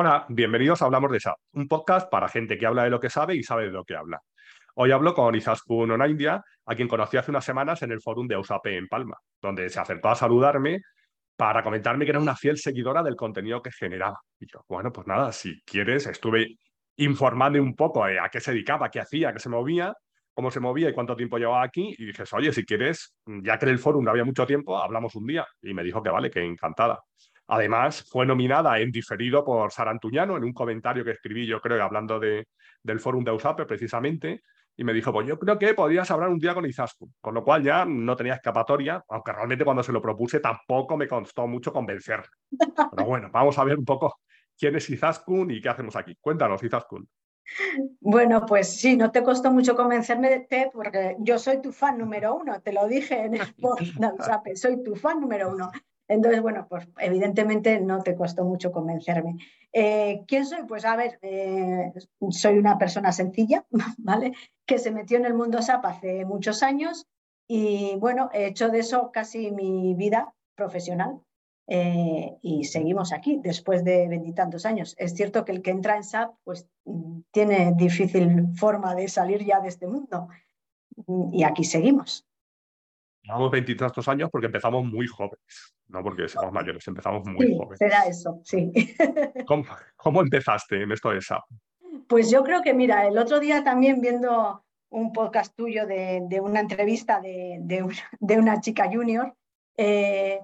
Hola, bienvenidos a Hablamos de SAP, un podcast para gente que habla de lo que sabe y sabe de lo que habla. Hoy hablo con Izaskun Onaindia, a quien conocí hace unas semanas en el fórum de USAP en Palma, donde se acercó a saludarme para comentarme que era una fiel seguidora del contenido que generaba. Y yo, bueno, pues nada, si quieres, estuve informando un poco a qué se dedicaba, qué hacía, qué se movía, cómo se movía y cuánto tiempo llevaba aquí. Y dije, oye, si quieres, ya que en el fórum no había mucho tiempo, hablamos un día. Y me dijo que vale, que encantada. Además, fue nominada en diferido por Sara Antuñano en un comentario que escribí, yo creo, hablando de, del fórum de USAPE precisamente, y me dijo, pues yo creo que podrías hablar un día con Izaskun, con lo cual ya no tenía escapatoria, aunque realmente cuando se lo propuse tampoco me costó mucho convencer. Pero bueno, vamos a ver un poco quién es Izaskun y qué hacemos aquí. Cuéntanos, Izaskun. Bueno, pues sí, no te costó mucho convencerme de té porque yo soy tu fan número uno, te lo dije en el post de USAPE, soy tu fan número uno. Entonces, bueno, pues evidentemente no te costó mucho convencerme. Eh, ¿Quién soy? Pues a ver, eh, soy una persona sencilla, ¿vale? Que se metió en el mundo SAP hace muchos años y bueno, he hecho de eso casi mi vida profesional. Eh, y seguimos aquí después de veintitantos años. Es cierto que el que entra en SAP pues tiene difícil forma de salir ya de este mundo y aquí seguimos. Llevamos veintitantos años porque empezamos muy jóvenes, no porque seamos mayores, empezamos muy sí, jóvenes. Será eso, sí. ¿Cómo, empezaste en esto de SAP? Pues yo creo que, mira, el otro día también viendo un podcast tuyo de, una entrevista de, de, una, chica junior, eh,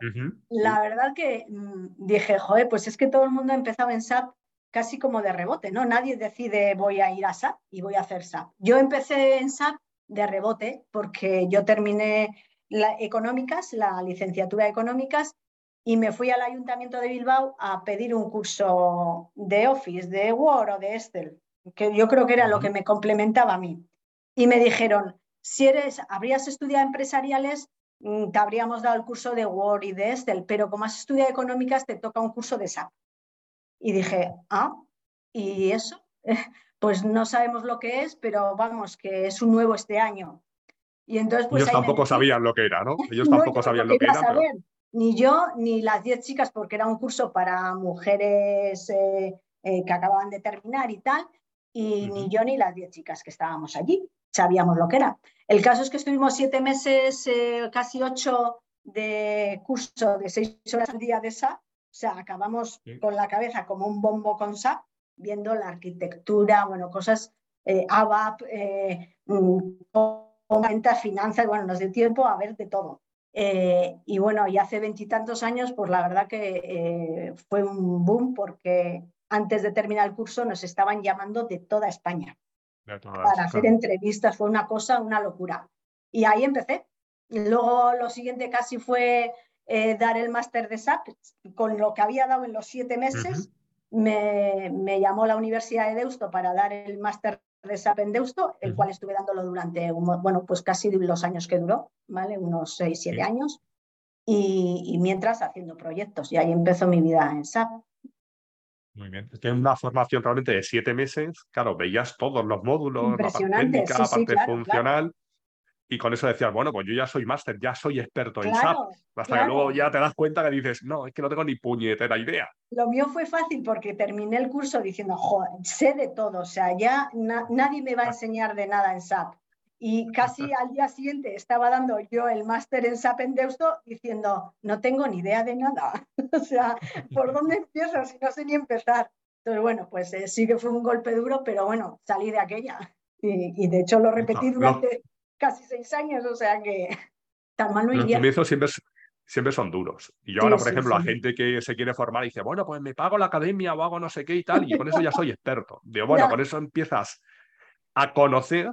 la verdad que mm, dije, joder, pues es que todo el mundo empezaba en SAP casi como de rebote, ¿no? Nadie decide voy a ir a SAP y voy a hacer SAP. Yo empecé en SAP de rebote porque yo terminé la, económicas, la licenciatura de económicas, y me fui al Ayuntamiento de Bilbao a pedir un curso de Office, de Word o de Excel, que yo creo que era lo que me complementaba a mí. Y me dijeron, si eres, habrías estudiado empresariales, mm, te habríamos dado el curso de Word y de Excel, pero como has estudiado económicas, te toca un curso de SAP. Y dije, ah, ¿y eso? Pues no sabemos lo que es, pero vamos, que es un nuevo este año. Y entonces, pues, Ellos tampoco sabían lo que era, ¿no? Ellos tampoco sabían lo que era. Ni yo ni las diez chicas, porque era un curso para mujeres eh, eh, que acababan de terminar y tal, y ni yo ni las diez chicas que estábamos allí sabíamos lo que era. El caso es que estuvimos siete meses, eh, casi ocho de curso de seis horas al día de SAP, o sea, acabamos con la cabeza como un bombo con SAP, viendo la arquitectura, bueno, cosas ABAP, mm, venta, finanzas, bueno, nos dio tiempo a ver de todo. Eh, y bueno, y hace veintitantos años, pues la verdad que eh, fue un boom porque antes de terminar el curso nos estaban llamando de toda España para hacer entrevistas. Fue una cosa, una locura. Y ahí empecé. Luego lo siguiente casi fue eh, dar el máster de SAP. Con lo que había dado en los siete meses, me, me, llamó la Universidad de Deusto para dar el máster de SAP en Deusto, el cual estuve dándolo durante, bueno, pues casi los años que duró, ¿vale? Unos 6, 7 años. Y, mientras haciendo proyectos. Y ahí empezó mi vida en SAP. Muy bien. Es que una formación realmente de siete meses, claro, veías todos los módulos, la parte técnica, la parte funcional y con eso decías, bueno, pues yo ya soy máster, ya soy experto en SAP. Hasta que luego ya te das cuenta que dices, no, es que no tengo ni puñetera idea. Lo mío fue fácil porque terminé el curso diciendo, joder, sé de todo, o sea, ya nadie me va a enseñar de nada en SAP. Y casi al día siguiente estaba dando yo el máster en SAP en Deusto diciendo, no tengo ni idea de nada. o sea, ¿por dónde empiezo si no sé ni empezar? Entonces, bueno, pues eh, sí que fue un golpe duro, pero bueno, salí de aquella. Y, de hecho lo repetí durante casi seis años, o sea que tan mal no Los comienzos siempre, siempre son duros. Y yo ahora, por ejemplo, a gente que se quiere formar y dice, bueno, pues me pago la academia o hago no sé qué y tal, y con eso ya soy experto. Digo, bueno, con eso empiezas a conocer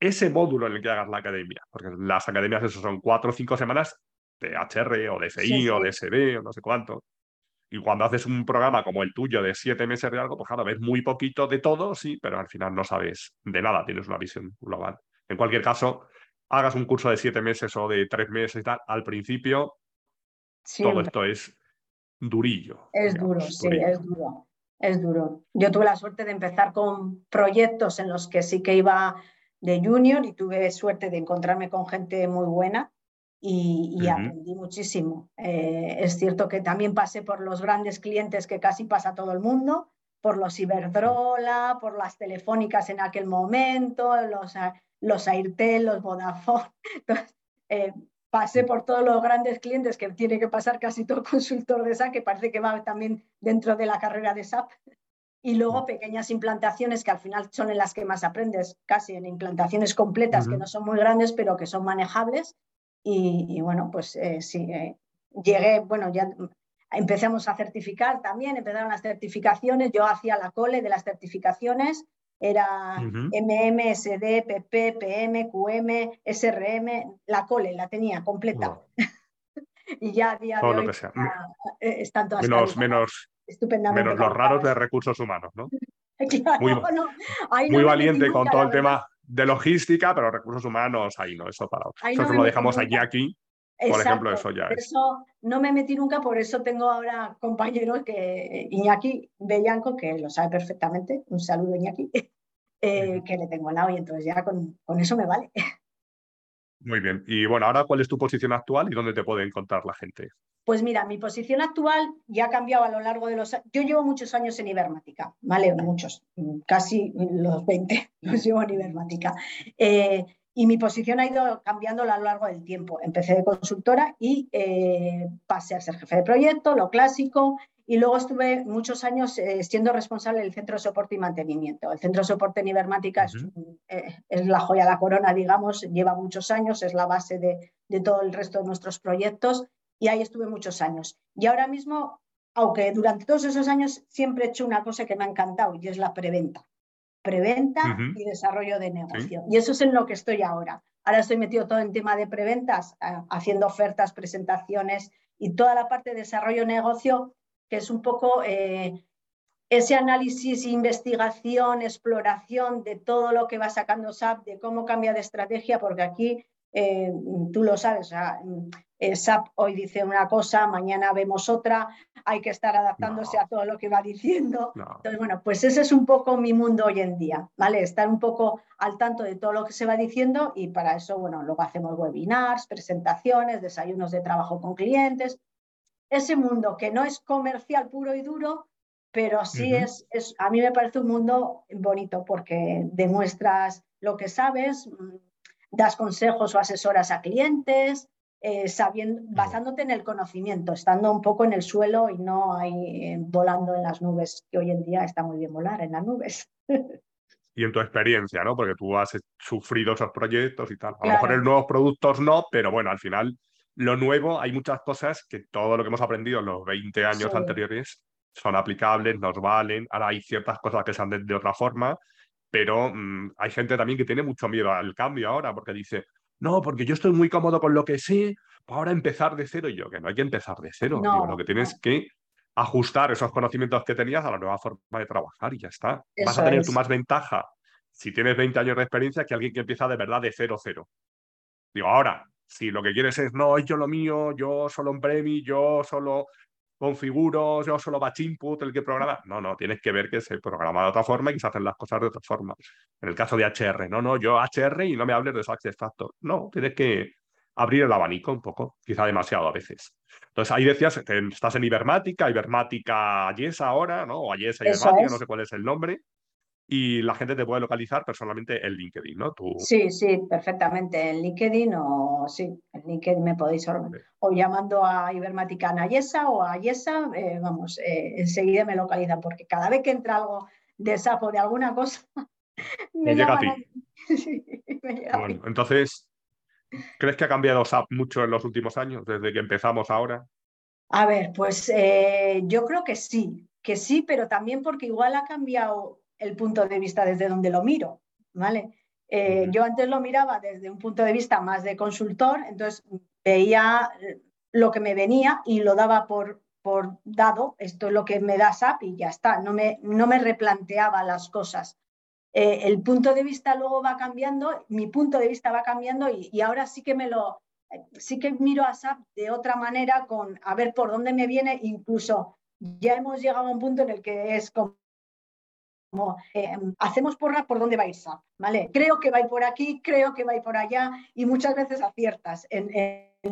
ese módulo en el que hagas la academia, porque las academias eso son cuatro o cinco semanas de HR o de FI o de SD o no sé cuánto. Y cuando haces un programa como el tuyo de siete meses de algo, pues claro, ves muy poquito de todo, sí, pero al final no sabes de nada, tienes una visión global. En cualquier caso, hagas un curso de siete meses o de tres meses y tal, al principio todo esto es durillo. Es duro, sí, es duro. Es duro. Yo tuve la suerte de empezar con proyectos en los que sí que iba de junior y tuve suerte de encontrarme con gente muy buena y, aprendí muchísimo. Eh, es cierto que también pasé por los grandes clientes que casi pasa todo el mundo, por los Iberdrola, por las telefónicas en aquel momento, los, los Airtel, los Vodafone. Entonces, eh, pasé por todos los grandes clientes que tiene que pasar casi todo consultor de SAP, que parece que va también dentro de la carrera de SAP. Y luego pequeñas implantaciones que al final son en las que más aprendes, casi en implantaciones completas que no son muy grandes, pero que son manejables. Y, bueno, pues eh, sí, eh, llegué, bueno, ya empezamos a certificar también, empezaron las certificaciones, yo hacía la cole de las certificaciones era MM, SD, PP, PM, QM, SRM, la cole la tenía completa. y ya a día de hoy eh, están todas menos, menos, menos los raros de recursos humanos, ¿no? muy, valiente con todo el tema de logística, pero recursos humanos ahí no, eso para Eso lo dejamos allí aquí. Por ejemplo, eso ya es. Eso no me metí nunca, por eso tengo ahora compañeros que Iñaki Bellanco, que lo sabe perfectamente, un saludo Iñaki, eh, que le tengo al lado y entonces ya con, con, eso me vale. Muy bien. Y bueno, ahora, ¿cuál es tu posición actual y dónde te puede encontrar la gente? Pues mira, mi posición actual ya ha cambiado a lo largo de los años. Yo llevo muchos años en Ibermática, ¿vale? Muchos, casi los 20 los llevo en Ibermática. Eh, y mi posición ha ido cambiando a lo largo del tiempo. Empecé de consultora y eh, pasé a ser jefe de proyecto, lo clásico, y luego estuve muchos años eh, siendo responsable del centro de soporte y mantenimiento. El centro de soporte en Ibermática eh, es, la joya de la corona, digamos, lleva muchos años, es la base de, de todo el resto de nuestros proyectos y ahí estuve muchos años. Y ahora mismo, aunque durante todos esos años siempre he hecho una cosa que me ha encantado y es la preventa preventa y desarrollo de negocio. Y eso es en lo que estoy ahora. Ahora estoy metido todo en tema de preventas, haciendo ofertas, presentaciones y toda la parte de desarrollo de negocio, que es un poco eh, ese análisis, investigación, exploración de todo lo que va sacando SAP, de cómo cambia de estrategia, porque aquí eh, tú lo sabes, eh, SAP hoy dice una cosa, mañana vemos otra, hay que estar adaptándose a todo lo que va diciendo. Entonces, bueno, pues ese es un poco mi mundo hoy en día, ¿vale? Estar un poco al tanto de todo lo que se va diciendo y para eso, bueno, luego hacemos webinars, presentaciones, desayunos de trabajo con clientes. Ese mundo que no es comercial puro y duro, pero sí es, es, a mí me parece un mundo bonito porque demuestras lo que sabes, mm, das consejos o asesoras a clientes, eh, sabiendo, basándote en el conocimiento, estando un poco en el suelo y no ahí eh, volando en las nubes, que hoy en día está muy bien volar en las nubes. y en tu experiencia, ¿no? Porque tú has sufrido esos proyectos y tal. A lo mejor en nuevos productos no, pero bueno, al final lo nuevo, hay muchas cosas que todo lo que hemos aprendido en los 20 años anteriores son aplicables, nos valen. Ahora hay ciertas cosas que se han de, de otra forma, pero mm, hay gente también que tiene mucho miedo al cambio ahora porque dice, no, porque yo estoy muy cómodo con lo que sé, ahora empezar de cero. Y yo, que no hay que empezar de cero. lo que tienes que ajustar esos conocimientos que tenías a la nueva forma de trabajar y ya está. Vas a tener tu más ventaja si tienes 20 años de experiencia que alguien que empieza de verdad de cero, cero. Digo, ahora, si lo que quieres es, no, yo lo mío, yo solo un premi, yo solo configuro, yo solo batch input, el que programa. No, no, tienes que ver que se programa de otra forma y que se hacen las cosas de otra forma. En el caso de HR, no, no, yo HR y no me hables de Success Factor. No, tienes que abrir el abanico un poco, quizá demasiado a veces. Entonces ahí decías, estás en Ibermática, Ibermática Ayesa ahora, ¿no? O Ayesa Ibermática, no sé cuál es el nombre y la gente te puede localizar personalmente en LinkedIn, ¿no? Tú... Sí, sí, perfectamente. En LinkedIn o sí, en LinkedIn me podéis o llamando a Ibermática Ayesa o a Ayesa, eh, vamos, eh, enseguida me localizan porque cada vez que entra algo de SAP o de alguna cosa, me, llega a ti. bueno, entonces, ¿crees que ha cambiado SAP mucho en los últimos años, desde que empezamos ahora? A ver, pues eh, yo creo que sí, que sí, pero también porque igual ha cambiado el punto de vista desde donde lo miro, ¿vale? Eh, yo antes lo miraba desde un punto de vista más de consultor, entonces veía lo que me venía y lo daba por, por dado, esto es lo que me da SAP y ya está, no me, no me replanteaba las cosas. Eh, el punto de vista luego va cambiando, mi punto de vista va cambiando y, y, ahora sí que me lo, sí que miro a SAP de otra manera con a ver por dónde me viene, incluso ya hemos llegado a un punto en el que es como como eh, hacemos por dónde va a ir SAP, ¿vale? Creo que va a ir por aquí, creo que va a ir por allá y muchas veces aciertas en,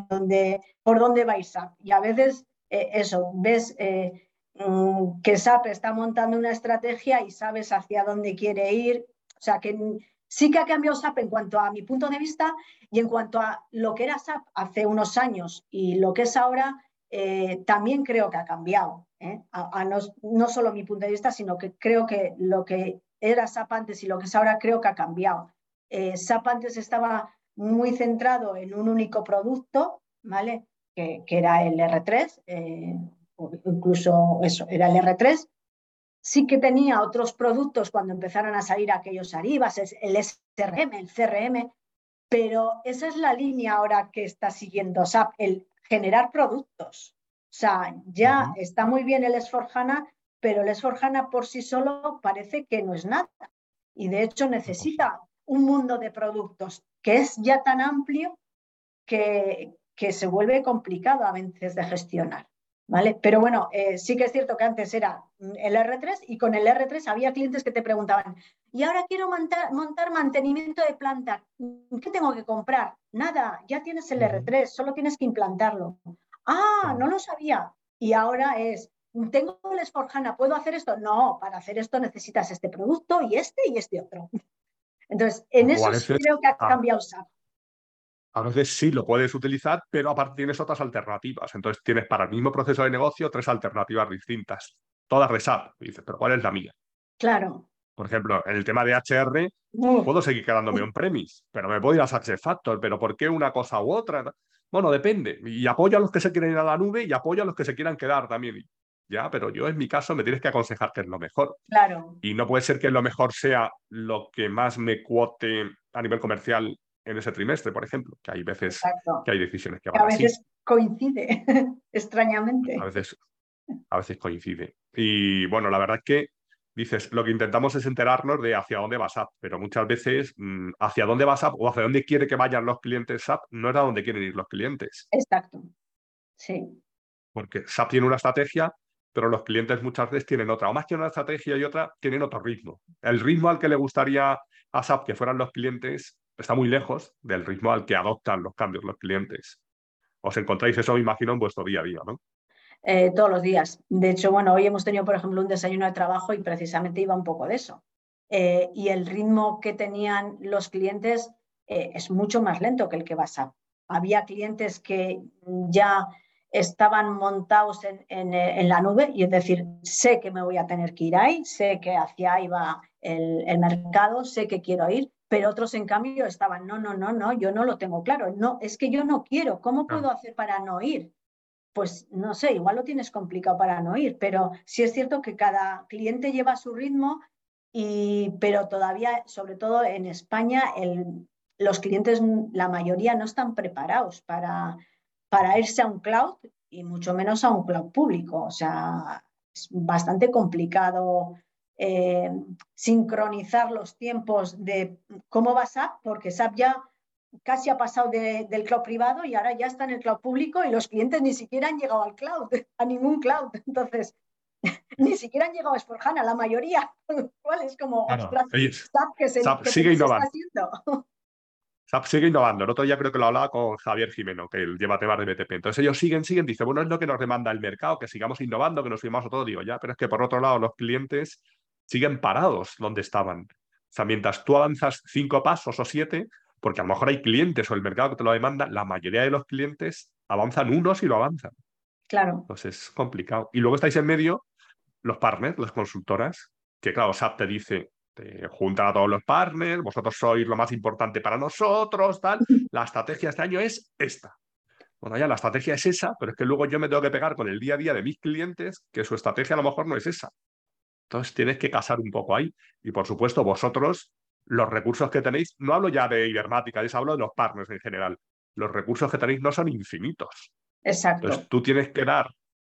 donde, por dónde va a ir SAP. Y a veces eh, eso, ves, eh, mm, que SAP está montando una estrategia y sabes hacia dónde quiere ir. O sea, que sí que ha cambiado SAP en cuanto a mi punto de vista y en cuanto a lo que era SAP hace unos años y lo que es ahora, eh, también creo que ha cambiado. ¿eh? no, solo mi punto de vista, sino que creo que lo que era SAP antes y lo que es ahora creo que ha cambiado. Eh, SAP antes estaba muy centrado en un único producto, ¿vale? Que, era el R3, incluso eso, era el R3, sí que tenía otros productos cuando empezaron a salir aquellos Aribas, el SRM, el CRM, pero esa es la línea ahora que está siguiendo SAP, el generar productos. O sea, ya está muy bien el S4HANA, pero el S4HANA por sí solo parece que no es nada. Y de hecho necesita un mundo de productos que es ya tan amplio que, que se vuelve complicado a veces de gestionar. ¿Vale? Pero bueno, eh, sí que es cierto que antes era el R3 y con el R3 había clientes que te preguntaban, y ahora quiero montar, montar mantenimiento de planta, ¿qué tengo que comprar? Nada, ya tienes el R3, solo tienes que implantarlo. Ah, no lo sabía. Y ahora es, tengo el Esforjana, ¿puedo hacer esto? No, para hacer esto necesitas este producto y este y este otro. Entonces, en eso creo que ha ah. cambiado SAP. A veces sí lo puedes utilizar, pero aparte tienes otras alternativas. Entonces tienes para el mismo proceso de negocio tres alternativas distintas, todas de SAP. Y dices, pero ¿cuál es la mía? Claro. Por ejemplo, en el tema de HR, puedo seguir quedándome un premise, pero me puedo ir a SuccessFactors. ¿Pero por qué una cosa u otra? Bueno, depende. Y apoyo a los que se quieren ir a la nube y apoyo a los que se quieran quedar también. Ya, pero yo en mi caso me tienes que aconsejar que es lo mejor. Claro. Y no puede ser que lo mejor sea lo que más me cuote a nivel comercial en ese trimestre, por ejemplo, que hay veces que hay decisiones que van A veces coincide, extrañamente. A veces, a veces coincide. Y bueno, la verdad es que dices, lo que intentamos es enterarnos de hacia dónde va SAP, pero muchas veces mm, hacia dónde va SAP o hacia dónde quiere que vayan los clientes SAP no es a dónde quieren ir los clientes. Exacto. Sí. Porque SAP tiene una estrategia, pero los clientes muchas veces tienen otra. O más que una estrategia y otra, tienen otro ritmo. El ritmo al que le gustaría a SAP que fueran los clientes está muy lejos del ritmo al que adoptan los cambios los clientes. Os encontráis eso, me imagino, en vuestro día a día, ¿no? Eh, todos los días. De hecho, bueno, hoy hemos tenido, por ejemplo, un desayuno de trabajo y precisamente iba un poco de eso. Eh, y el ritmo que tenían los clientes eh, es mucho más lento que el que vas a. Había clientes que ya estaban montados en, la nube y es decir, sé que me voy a tener que ir ahí, sé que hacia ahí va el, el mercado, sé que quiero ir, pero otros en cambio estaban, no, no, no, no, yo no lo tengo claro, no, es que yo no quiero, ¿cómo puedo hacer para no ir? Pues no sé, igual lo tienes complicado para no ir, pero sí es cierto que cada cliente lleva su ritmo, y, pero todavía, sobre todo en España, los clientes, la mayoría no están preparados para, para irse a un cloud y mucho menos a un cloud público. O sea, es bastante complicado eh, sincronizar los tiempos de cómo va SAP, porque SAP ya casi ha pasado del cloud privado y ahora ya está en el cloud público y los clientes ni siquiera han llegado al cloud, a ningún cloud. Entonces, ni siquiera han llegado a Sporjana, la mayoría, cual es como, SAP que se, sigue innovando. SAP sigue innovando. El otro día creo que lo hablaba con Javier Jimeno, que él lleva temas de BTP. Entonces ellos siguen, siguen, dice, bueno, es lo que nos demanda el mercado, que sigamos innovando, que nos subimos a todo. Digo, ya, pero es que por otro lado los clientes siguen parados donde estaban. O sea, mientras tú avanzas cinco pasos o siete, porque a lo mejor hay clientes o el mercado que te lo demanda, la mayoría de los clientes avanzan unos y lo avanzan. Claro. Entonces es complicado. Y luego estáis en medio los partners, las consultoras, que claro, SAP te dice, te juntan a todos los partners, vosotros sois lo más importante para nosotros, tal. La estrategia este año es esta. Bueno, ya la estrategia es esa, pero es que luego yo me tengo que pegar con el día a día de mis clientes, que su estrategia a lo mejor no es esa. Entonces tienes que casar un poco ahí. Y por supuesto, vosotros, los recursos que tenéis, no hablo ya de Ibermática, les hablo de los partners en general. Los recursos que tenéis no son infinitos. Exacto. Entonces tú tienes que dar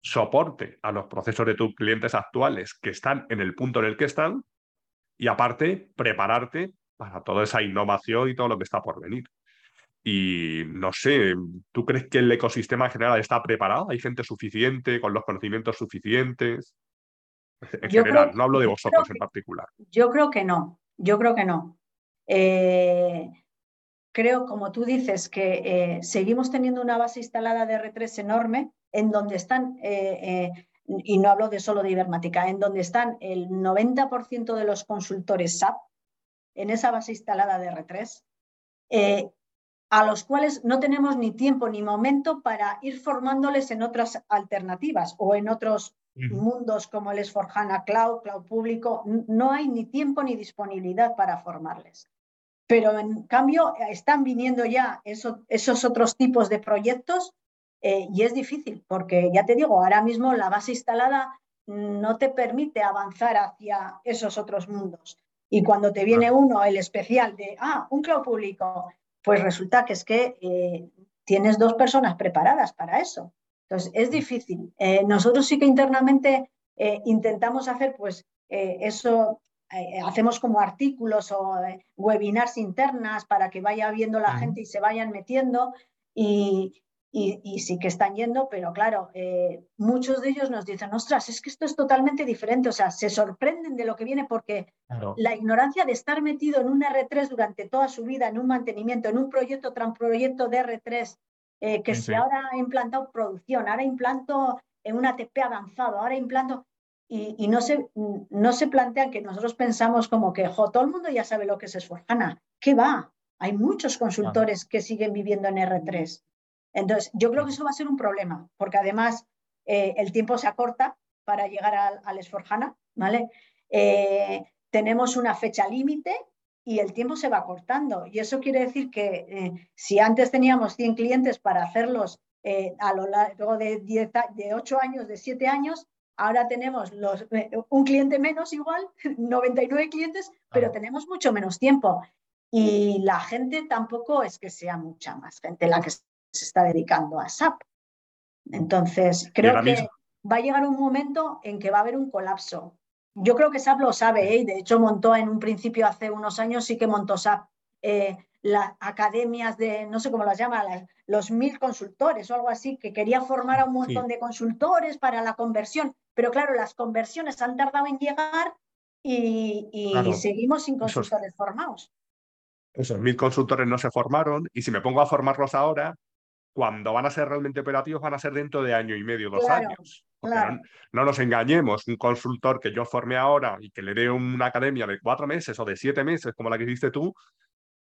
soporte a los procesos de tus clientes actuales que están en el punto en el que están y aparte prepararte para toda esa innovación y todo lo que está por venir. Y no sé, ¿tú crees que el ecosistema en general está preparado? ¿Hay gente suficiente con los conocimientos suficientes? En general, no hablo de vosotros en particular. Yo creo que no, yo creo que no. Eh, creo, como tú dices, que eh, seguimos teniendo una base instalada de R3 enorme, en donde están eh, y no hablo de solo de Ibermática, en donde están el 90% de los consultores SAP en esa base instalada de R3, eh, a los cuales no tenemos ni tiempo ni momento para ir formándoles en otras alternativas o en otros mundos como el s Cloud, Cloud público. No hay ni tiempo ni disponibilidad para formarles. Pero en cambio están viniendo ya esos otros tipos de proyectos eh, y es difícil porque ya te digo, ahora mismo la base instalada no te permite avanzar hacia esos otros mundos. Y cuando te viene uno, el especial de, ah, un cloud público, pues resulta que es que eh, tienes dos personas preparadas para eso. Entonces, es difícil. Eh, nosotros sí que internamente eh, intentamos hacer, pues, eso, hacemos como artículos o webinars internas para que vaya viendo la gente y se vayan metiendo. Y, y, sí que están yendo, pero claro, eh, muchos de ellos nos dicen, ostras, es que esto es totalmente diferente, o sea, se sorprenden de lo que viene porque la ignorancia de estar metido en un R3 durante toda su vida, en un mantenimiento, en un proyecto tras proyecto de R3, eh, que se ahora ha implantado producción, ahora implanto en un ATP avanzado, ahora implanto, y, no, se, no se plantean que nosotros pensamos como que, jo, todo el mundo ya sabe lo que es Esforjana, ¿qué va? Hay muchos consultores que siguen viviendo en R3. Entonces, yo creo que eso va a ser un problema, porque además eh, el tiempo se acorta para llegar al, al Esforjana, ¿vale? Eh, tenemos una fecha límite y el tiempo se va cortando. Y eso quiere decir que eh, si antes teníamos 100 clientes para hacerlos a lo largo de, 10, de 8 años, de 7 años, ahora tenemos los, un cliente menos igual, 99 clientes, pero tenemos mucho menos tiempo. Y la gente tampoco es que sea mucha más gente la que se está dedicando a SAP. Entonces, creo que va a llegar un momento en que va a haber un colapso. Yo creo que SAP lo sabe, ¿eh? y de hecho montó en un principio hace unos años, sí que montó SAP eh, las academias de, no sé cómo las llama, los mil consultores o algo así, que quería formar a un montón de consultores para la conversión. Pero claro, las conversiones han tardado en llegar y, seguimos sin consultores formados. Esos mil consultores no se formaron y si me pongo a formarlos ahora, cuando van a ser realmente operativos van a ser dentro de año y medio, dos años. No, nos engañemos, un consultor que yo forme ahora y que le dé una academia de cuatro meses o de siete meses, como la que hiciste tú,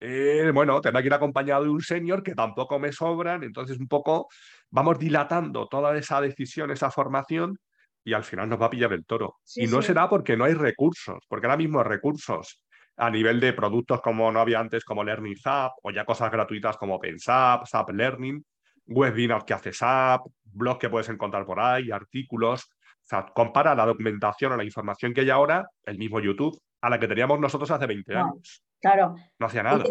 eh, bueno, tendrá que ir acompañado de un senior que tampoco me sobran, entonces un poco vamos dilatando toda esa decisión, esa formación, y al final nos va a pillar el toro. y no será porque no hay recursos, porque ahora mismo recursos a nivel de productos como no había antes, como Learning Hub, o ya cosas gratuitas como Pensap, SAP Learning, webinars que hace SAP, blogs que puedes encontrar por ahí, artículos. O sea, compara la documentación o la información que hay ahora, el mismo YouTube, a la que teníamos nosotros hace 20 años. Claro. No hacía nada.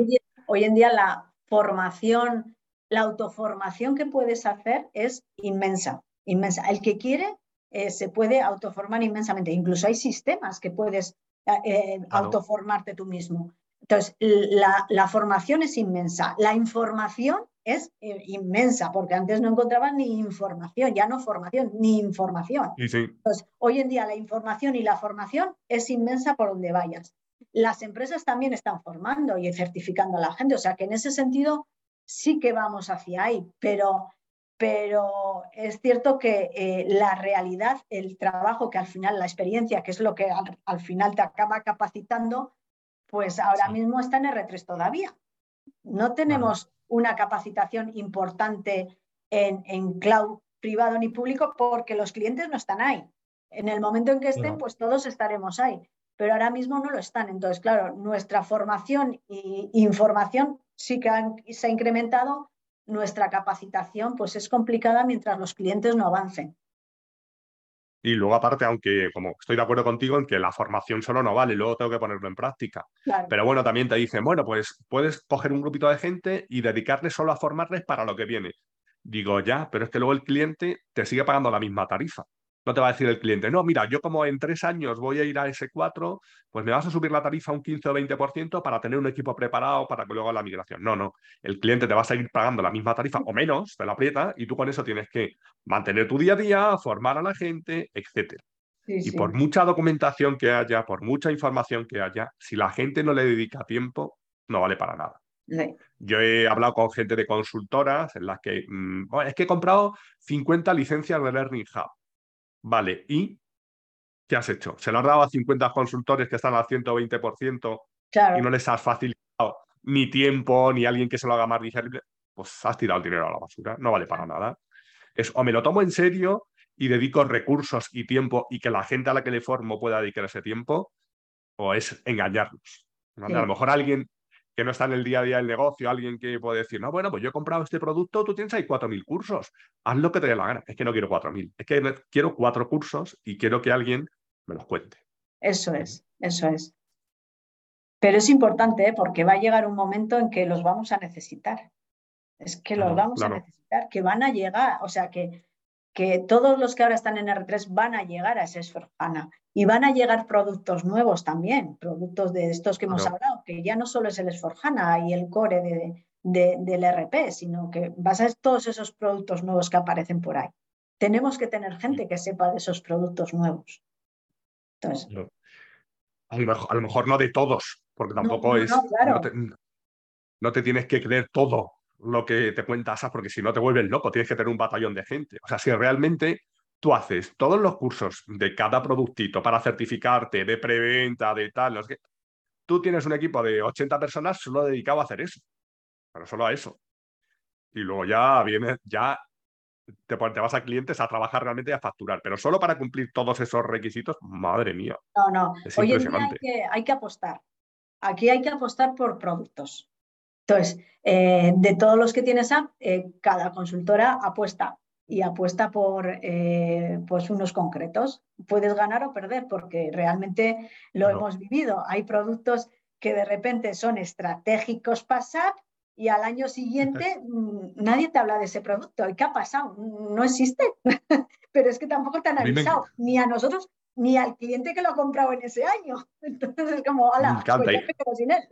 Hoy en, día, la formación, la autoformación que puedes hacer es inmensa, inmensa. El que quiere eh, se puede autoformar inmensamente. Incluso hay sistemas que puedes eh, eh, autoformarte tú mismo. Entonces, la, la, formación es inmensa. La información es eh, inmensa, porque antes no encontraban ni información, ya no formación, ni información. Entonces, hoy en día la información y la formación es inmensa por donde vayas. Las empresas también están formando y certificando a la gente, o sea que en ese sentido sí que vamos hacia ahí, pero, pero es cierto que eh, la realidad, el trabajo que al final, la experiencia, que es lo que al, final te acaba capacitando, pues ahora mismo está en R3 todavía. No tenemos una capacitación importante en, cloud privado ni público porque los clientes no están ahí. En el momento en que estén, pues todos estaremos ahí, pero ahora mismo no lo están. Entonces, claro, nuestra formación e información sí que se ha incrementado, nuestra capacitación pues es complicada mientras los clientes no avancen. Y luego, aparte, aunque como estoy de acuerdo contigo en que la formación solo no vale, luego tengo que ponerlo en práctica. Pero bueno, también te dicen, bueno, pues puedes coger un grupito de gente y dedicarle solo a formarles para lo que viene. Digo, ya, pero es que luego el cliente te sigue pagando la misma tarifa. No te va a decir el cliente, no, mira, yo como en tres años voy a ir a S4, pues me vas a subir la tarifa un 15 o 20% para tener un equipo preparado para que luego haga la migración. No, no. El cliente te va a seguir pagando la misma tarifa o menos, te la aprieta, y tú con eso tienes que mantener tu día a día, formar a la gente, etc. y por mucha documentación que haya, por mucha información que haya, si la gente no le dedica tiempo, no vale para nada. Yo he hablado con gente de consultoras en las que mm, es que he comprado 50 licencias de Learning Hub Vale, ¿y qué has hecho? ¿Se lo has dado a 50 consultores que están al 120% y no les has facilitado ni tiempo, ni alguien que se lo haga más digerible? Pues has tirado el dinero a la basura, no vale para nada. Es o me lo tomo en serio y dedico recursos y tiempo y que la gente a la que le formo pueda dedicar ese tiempo, o es engañarlos. A lo mejor alguien que no está en el día a día del negocio, alguien que puede decir, no, bueno, pues yo he comprado este producto, tú tienes ahí 4.000 cursos, haz lo que te dé la gana. Es que no quiero 4.000, es que quiero cuatro cursos y quiero que alguien me los cuente. Eso es, eso es. Pero es importante ¿eh? porque va a llegar un momento en que los vamos a necesitar. Es que los vamos a necesitar, que van a llegar, o sea, que, que todos los que ahora están en R3 van a llegar a ese Esforjana y van a llegar productos nuevos también, productos de estos que hemos hablado, que ya no solo es el Esforjana y el core de, del RP, sino que vas a todos esos productos nuevos que aparecen por ahí. Tenemos que tener gente que sepa de esos productos nuevos. Entonces, a, lo mejor, no de todos, porque tampoco es... no te tienes que creer todo lo que te cuenta ASA, porque si no te vuelves loco, tienes que tener un batallón de gente. O sea, si realmente tú haces todos los cursos de cada productito para certificarte, de preventa, de tal, no sé tú tienes un equipo de 80 personas solo dedicado a hacer eso, pero solo a eso. Y luego ya viene, ya te, te, vas a clientes a trabajar realmente y a facturar, pero solo para cumplir todos esos requisitos, madre mía. No, no, hoy en día hay que, hay que apostar. Aquí hay que apostar por productos. Entonces, eh, de todos los que tienes app, eh, cada consultora apuesta y apuesta por eh, pues unos concretos. Puedes ganar o perder porque realmente lo hemos vivido. Hay productos que de repente son estratégicos para SAP y al año siguiente mm, nadie te habla de ese producto. ¿Y qué ha pasado? No existe. Pero es que tampoco te han avisado, ni a nosotros ni al cliente que lo ha comprado en ese año. Entonces es como, hola, pues sin él.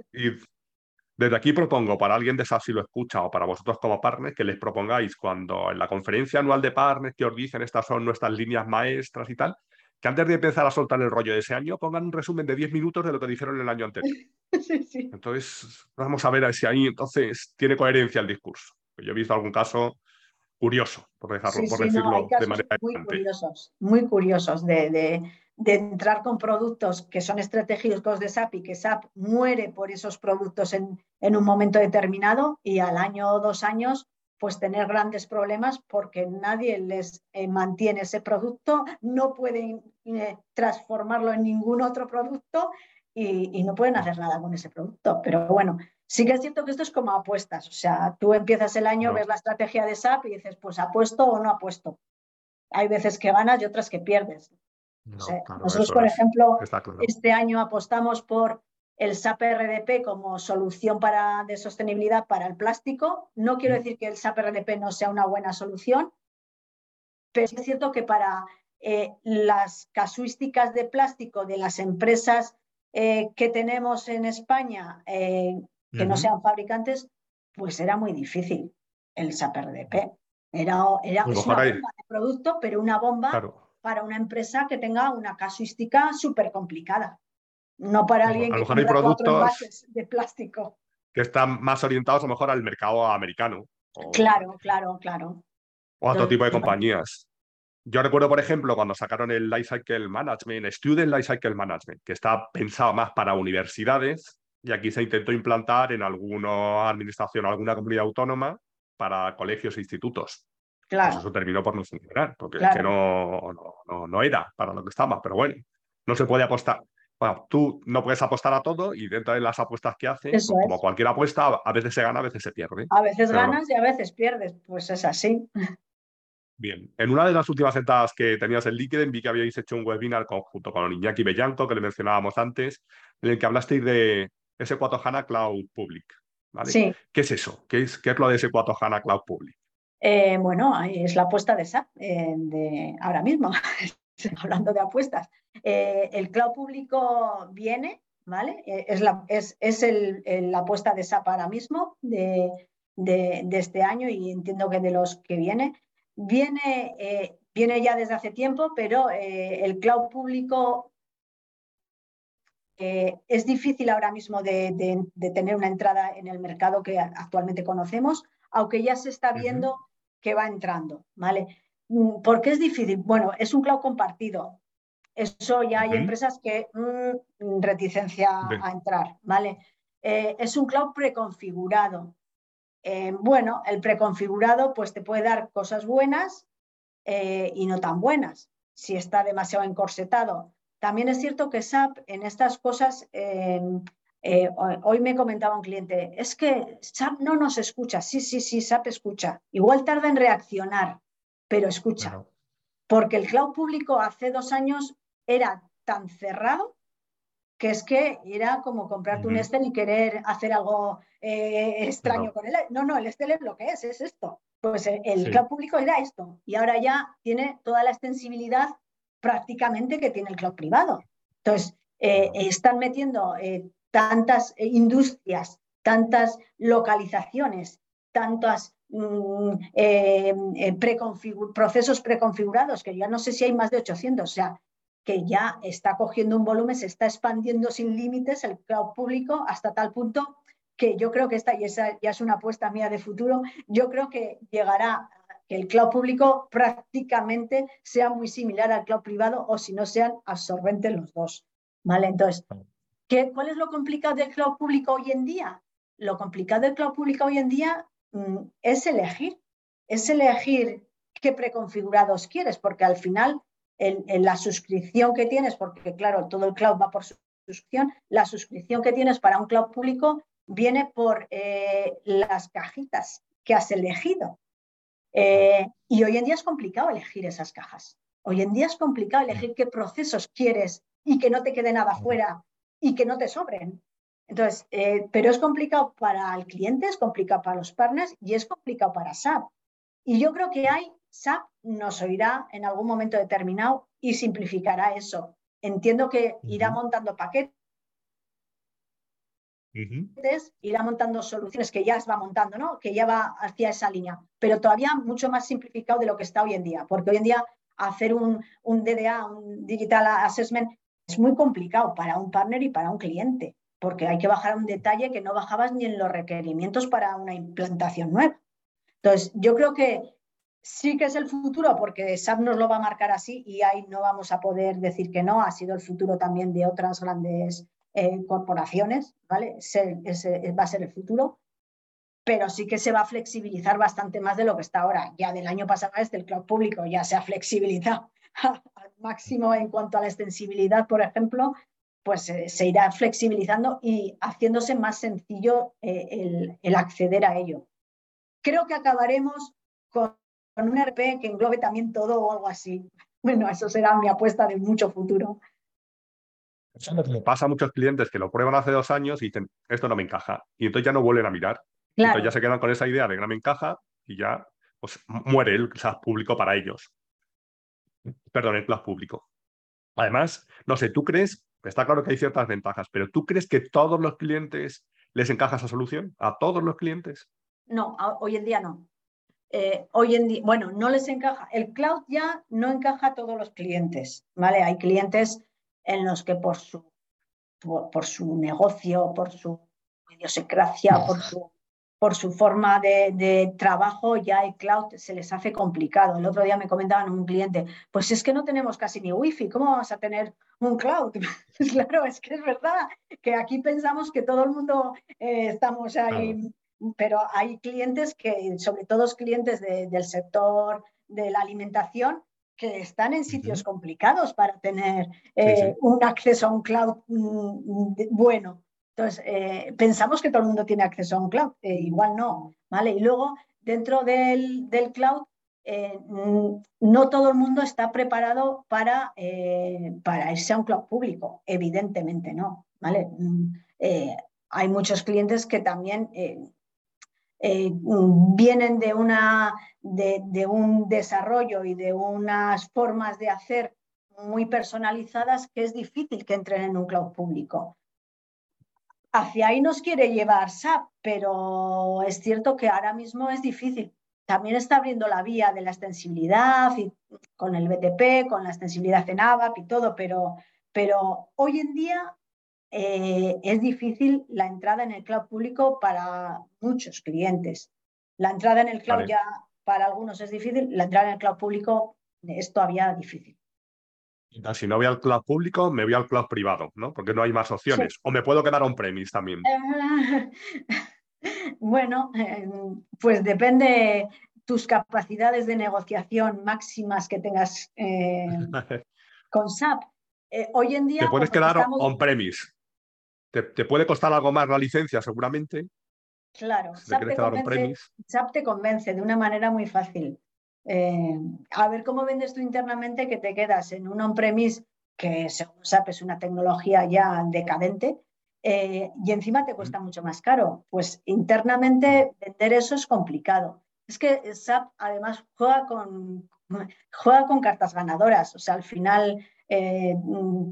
Desde aquí propongo para alguien de SAP si lo escucha o para vosotros como partners que les propongáis cuando en la conferencia anual de partners que os dicen estas son nuestras líneas maestras y tal, que antes de empezar a soltar el rollo de ese año pongan un resumen de 10 minutos de lo que dijeron el año anterior. Sí, sí. Entonces, vamos a ver si ahí entonces tiene coherencia el discurso. Yo he visto algún caso curioso, por, dejarlo, por decirlo de manera muy curiosos, muy curiosos de de entrar con productos que son estratégicos de SAP y que SAP muere por esos productos en, un momento determinado y al año o dos años pues tener grandes problemas porque nadie les eh, mantiene ese producto, no pueden eh, transformarlo en ningún otro producto y, no pueden hacer nada con ese producto. Pero bueno, sí que es cierto que esto es como apuestas, o sea, tú empiezas el año, ves la estrategia de SAP y dices, pues apuesto o no apuesto. Hay veces que ganas y otras que pierdes nosotros, por ejemplo, este año apostamos por el SAP RDP como solución para, de sostenibilidad para el plástico. No quiero decir que el SAP RDP no sea una buena solución, pero es cierto que para eh, las casuísticas de plástico de las empresas eh, que tenemos en España, eh, que no sean fabricantes, pues era muy difícil el SAP RDP. Era, era una bomba de producto, pero una bomba para una empresa que tenga una casuística súper complicada. No para alguien que tenga productos de plástico. Que están más orientados a lo mejor al mercado americano. Claro, claro, claro. O a otro tipo de compañías. Yo recuerdo, por ejemplo, cuando sacaron el Lifecycle Management, Student Lifecycle Management, que está pensado más para universidades, y aquí se intentó implantar en alguna administración alguna comunidad autónoma para colegios e institutos. Pues eso terminó por no funcionar, porque es que no, no, no, era para lo que estaba. Pero bueno, no se puede apostar. Bueno, tú no puedes apostar a todo y dentro de las apuestas que haces, pues como cualquier apuesta, a veces se gana, a veces se pierde. A veces ganas y a veces pierdes, pues es así. Bien, en una de las últimas sentadas que tenías en LinkedIn vi que habíais hecho un webinar conjunto con Iñaki Bellanco, que le mencionábamos antes, en el que hablasteis de S4 HANA Cloud Public. ¿vale? ¿Qué es eso? ¿Qué es, ¿Qué es lo de S4 HANA Cloud Public? Eh, bueno, es la apuesta de SAP eh, de ahora mismo, hablando de apuestas. Eh, el cloud público viene, ¿vale? es, la, es, el, la, apuesta de SAP ahora mismo de, de, este año y entiendo que de los que viene. Viene, viene ya desde hace tiempo, pero el cloud público es difícil ahora mismo de, de, tener una entrada en el mercado que actualmente conocemos, aunque ya se está viendo que va entrando, ¿vale? mm, ¿por qué es difícil? Bueno, es un cloud compartido. Eso ya hay empresas que mm, reticencia a entrar, ¿vale? Eh, es un cloud preconfigurado. Eh, bueno, el preconfigurado pues te puede dar cosas buenas eh, y no tan buenas si está demasiado encorsetado. También es cierto que SAP en estas cosas, hoy me comentaba un cliente, es que SAP no nos escucha. Sí, sí, sí, SAP escucha. Igual tarda en reaccionar, pero escucha. Porque el cloud público hace dos años era tan cerrado que es que era como comprarte un Excel y querer hacer algo eh, extraño con él. No, no, el Excel es lo que es, es esto. Pues el, cloud público era esto y ahora ya tiene toda la extensibilidad prácticamente que tiene el cloud privado. Entonces, eh, están metiendo eh, tantas industrias, tantas localizaciones, tantos mm, procesos preconfigurados, que ya no sé si hay más de 800, o sea, que ya está cogiendo un volumen, se está expandiendo sin límites el cloud público hasta tal punto que yo creo que esta, y esa ya es una apuesta mía de futuro, yo creo que llegará que el cloud público prácticamente sea muy similar al cloud privado o si no sean absorbentes los dos. ¿Vale? Entonces, ¿qué, ¿cuál es lo complicado del cloud público hoy en día? Lo complicado del cloud público hoy en día mm, es elegir, es elegir qué preconfigurados quieres, porque al final en, la suscripción que tienes, porque claro, todo el cloud va por suscripción, la suscripción que tienes para un cloud público viene por eh, las cajitas que has elegido. Eh, y hoy en día es complicado elegir esas cajas. Hoy en día es complicado elegir qué procesos quieres y que no te quede nada fuera y que no te sobren. Entonces, eh, pero es complicado para el cliente, es complicado para los partners y es complicado para SAP. Y yo creo que hay SAP nos oirá en algún momento determinado y simplificará eso. Entiendo que irá montando paquetes, irá montando soluciones que ya va montando, ¿no? que ya va hacia esa línea, pero todavía mucho más simplificado de lo que está hoy en día, porque hoy en día hacer un, un DDA, un Digital Assessment, es muy complicado para un partner y para un cliente, porque hay que bajar un detalle que no bajabas ni en los requerimientos para una implantación nueva. Entonces, yo creo que sí que es el futuro porque SAP nos lo va a marcar así y ahí no vamos a poder decir que no, ha sido el futuro también de otras grandes eh, corporaciones, ¿vale? va a ser el futuro, pero sí que se va a flexibilizar bastante más de lo que está ahora. Ya del año pasado desde el cloud público ya se ha flexibilizado al máximo en cuanto a la extensibilidad, por ejemplo, pues eh, se irá flexibilizando y haciéndose más sencillo eh, el, el acceder a ello. Creo que acabaremos con con un RP que englobe también todo o algo así. Bueno, eso será mi apuesta de mucho futuro. Me pasa a muchos clientes que lo prueban hace dos años y dicen, esto no me encaja. Y entonces ya no vuelven a mirar. Entonces ya se quedan con esa idea de que no me encaja y ya pues, muere el SaaS público para ellos. Perdón, el cloud público. Además, no sé, tú crees, está claro que hay ciertas ventajas, pero ¿tú crees que todos los clientes les encaja esa solución? ¿A todos los clientes? No, hoy en día no. Eh, hoy en día, bueno, no les encaja, el cloud ya no encaja a todos los clientes, ¿vale? Hay clientes en los que por su, por, su negocio, por su idiosincrasia, por su, por su forma de, trabajo, ya el cloud se les hace complicado. El otro día me comentaban un cliente, pues es que no tenemos casi ni wifi, ¿cómo vamos a tener un cloud? claro, es que es verdad que aquí pensamos que todo el mundo eh, estamos ahí pero hay clientes que, sobre todo clientes del sector de la alimentación, que están en sitios complicados para tener eh, un acceso a un cloud mm, bueno. Entonces, eh, pensamos que todo el mundo tiene acceso a un cloud, eh, igual no, ¿vale? Y luego, dentro del, cloud, mm, no todo el mundo está preparado para, para irse a un cloud público, evidentemente no, ¿vale? Mm, hay muchos clientes que también eh, vienen de, una, de, un desarrollo y de unas formas de hacer muy personalizadas que es difícil que entren en un cloud público. Hacia ahí nos quiere llevar SAP, pero es cierto que ahora mismo es difícil. También está abriendo la vía de la extensibilidad y con el BTP, con la extensibilidad en ABAP y todo, pero, pero hoy en día eh, es difícil la entrada en el cloud público para muchos clientes. La entrada en el cloud ya para algunos es difícil, la entrar en el cloud público es todavía difícil. Si no voy al cloud público, me voy al cloud privado, ¿no? Porque no hay más opciones. O me puedo quedar on-premise también. bueno, em, pues depende tus capacidades de negociación máximas que tengas eh, con SAP. Eh, hoy en día. Te puedes quedar on-premise. Te, puede costar algo más la licencia, seguramente. Claro, SAP te, convence, de una manera muy fácil. Eh, a ver cómo vendes tú internamente que te quedas en un on-premise que según SAP es una tecnología ya decadente eh, y encima te cuesta mucho más caro. Pues internamente vender eso es complicado. Es que SAP además juega con, juega con cartas ganadoras, o sea, al final eh,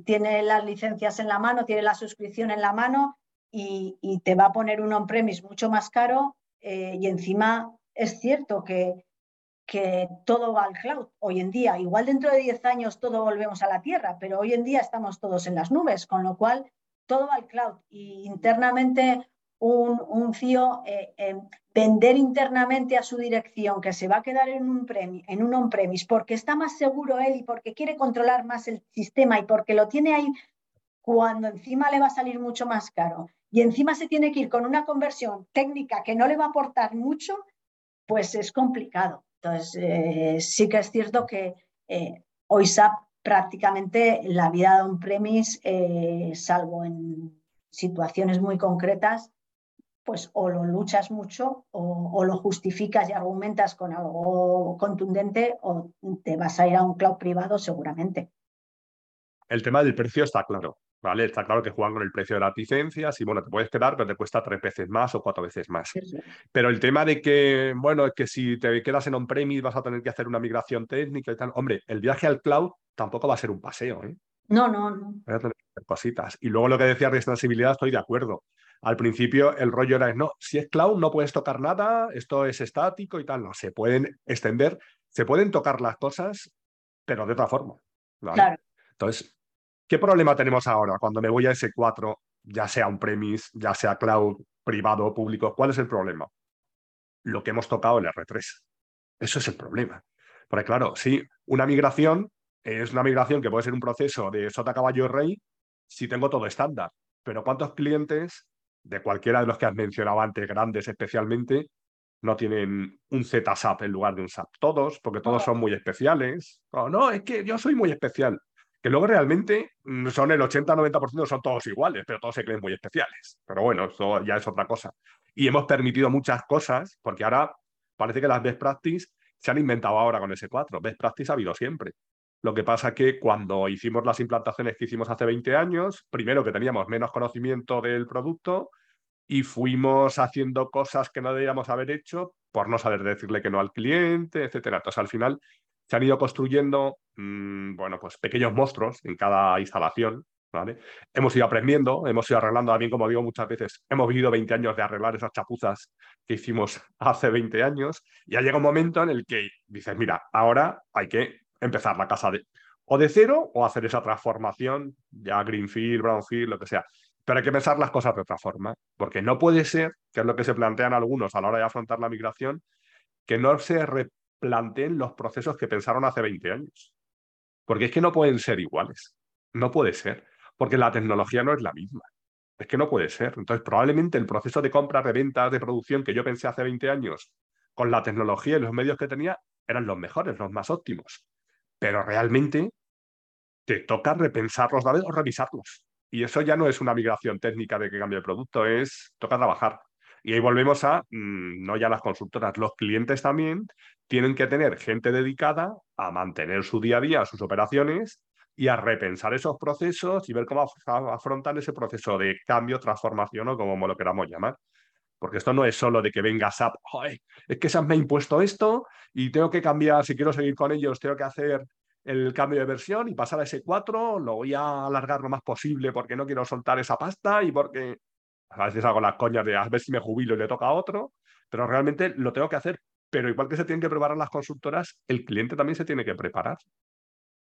tiene las licencias en la mano, tiene la suscripción en la mano y, te va a poner un on-premise mucho más caro eh, y encima es cierto que, que todo va al cloud hoy en día. Igual dentro de 10 años todo volvemos a la tierra, pero hoy en día estamos todos en las nubes, con lo cual todo va al cloud y internamente un, un CIO e eh, vender internamente a su dirección que se va a quedar en un, en un on-premise porque está más seguro él y porque quiere controlar más el sistema y porque lo tiene ahí cuando encima le va a salir mucho más caro y encima se tiene que ir con una conversión técnica que no le va a aportar mucho, pues es complicado. Entonces, eh, sí que es cierto que eh, hoy SAP prácticamente la vida de on-premise, eh, salvo en situaciones muy concretas, pues o lo luchas mucho o, lo justificas y argumentas con algo contundente o te vas a ir a un cloud privado seguramente. El tema del precio está claro, ¿vale? Está claro que juegan con el precio de las licencias y bueno, te puedes quedar, pero te cuesta tres veces más o cuatro veces más. Pero el tema de que, bueno, es que si te quedas en on-premise vas a tener que hacer una migración técnica y tal, hombre, el viaje al cloud tampoco va a ser un paseo, ¿eh? No, no, no. Voy a tener que hacer cositas. Y luego lo que decía de extensibilidad, estoy de acuerdo. Al principio el rollo era, no, si es cloud no puedes tocar nada, esto es estático y tal. No, se pueden extender, se pueden tocar las cosas, pero de otra forma. Claro. Entonces, ¿qué problema tenemos ahora cuando me voy a S4, ya sea un premise, ya sea cloud privado o público? ¿Cuál es el problema? Lo que hemos tocado en R3. Eso es el problema. Porque claro, sí, una migración es una migración que puede ser un proceso de sota caballo rey si tengo todo estándar. Pero ¿cuántos clientes de cualquiera de los que has mencionado antes, grandes especialmente, no tienen un ZSAP en lugar de un SAP. Todos, porque todos son muy especiales. no, es que yo soy muy especial. Que luego realmente mm, son el 80-90% son todos iguales, pero todos se creen muy especiales. Pero bueno, eso ya es otra cosa. Y hemos permitido muchas cosas, porque ahora parece que las best practice se han inventado ahora con ese 4. Best practice ha habido siempre. Lo que pasa que cuando hicimos las implantaciones que hicimos hace 20 años, primero que teníamos menos conocimiento del producto y fuimos haciendo cosas que no debíamos haber hecho por no saber decirle que no al cliente, etcétera. Entonces, al final se han ido construyendo, mm, bueno, pues pequeños monstruos en cada instalación. Hemos ido aprendiendo, hemos ido arreglando, también como digo muchas veces, hemos vivido 20 años de arreglar esas chapuzas que hicimos hace 20 años y ha llegado un momento en el que dices, mira, ahora hay que empezar la casa de, o de cero o hacer esa transformación, ya Greenfield, Brownfield, lo que sea. Pero hay que pensar las cosas de otra forma, porque no puede ser, que es lo que se plantean algunos a la hora de afrontar la migración, que no se replanteen los procesos que pensaron hace 20 años. Porque es que no pueden ser iguales. No puede ser, porque la tecnología no es la misma. Es que no puede ser. Entonces, probablemente el proceso de compra, de ventas, de producción que yo pensé hace 20 años, con la tecnología y los medios que tenía, eran los mejores, los más óptimos pero realmente te toca repensarlos vez o revisarlos. Y eso ya no es una migración técnica de que cambie el producto, es toca trabajar. Y ahí volvemos a, mm, no ya las consultoras, los clientes también tienen que tener gente dedicada a mantener su día a día, sus operaciones y a repensar esos procesos y ver cómo afrontan ese proceso de cambio, transformación o como lo queramos llamar. Porque esto no es solo de que venga SAP, es que SAP me ha impuesto esto y tengo que cambiar, si quiero seguir con ellos, tengo que hacer el cambio de versión y pasar a ese 4, lo voy a alargar lo más posible porque no quiero soltar esa pasta y porque a veces hago las coñas de a ver si me jubilo y le toca a otro, pero realmente lo tengo que hacer. Pero igual que se tienen que preparar las consultoras, el cliente también se tiene que preparar.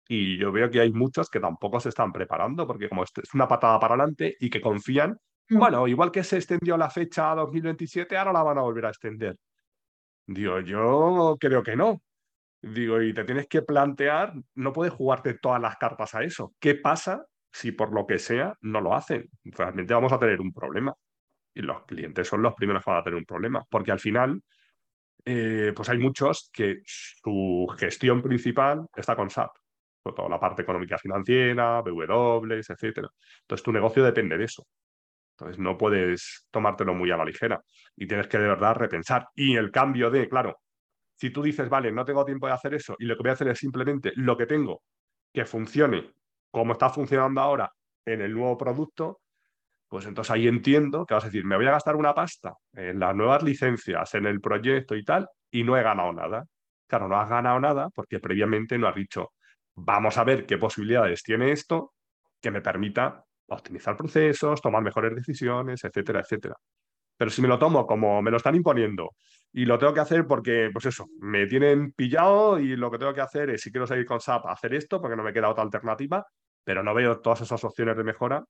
Y yo veo que hay muchos que tampoco se están preparando porque como es una patada para adelante y que confían Mm. Bueno, igual que se extendió la fecha a 2027, ahora la van a volver a extender. Digo, yo creo que no. Digo, y te tienes que plantear, no puedes jugarte todas las cartas a eso. ¿Qué pasa si por lo que sea no lo hacen? Realmente vamos a tener un problema. Y los clientes son los primeros que van a tener un problema, porque al final, eh, pues hay muchos que su gestión principal está con SAP, con toda la parte económica financiera, BW, etcétera. Entonces tu negocio depende de eso. Entonces no puedes tomártelo muy a la ligera y tienes que de verdad repensar. Y el cambio de, claro, si tú dices, vale, no tengo tiempo de hacer eso y lo que voy a hacer es simplemente lo que tengo que funcione como está funcionando ahora en el nuevo producto, pues entonces ahí entiendo que vas a decir, me voy a gastar una pasta en las nuevas licencias, en el proyecto y tal, y no he ganado nada. Claro, no has ganado nada porque previamente no has dicho, vamos a ver qué posibilidades tiene esto que me permita optimizar procesos, tomar mejores decisiones, etcétera, etcétera. Pero si me lo tomo como me lo están imponiendo y lo tengo que hacer porque, pues eso, me tienen pillado y lo que tengo que hacer es, si quiero seguir con SAP, hacer esto porque no me queda otra alternativa, pero no veo todas esas opciones de mejora,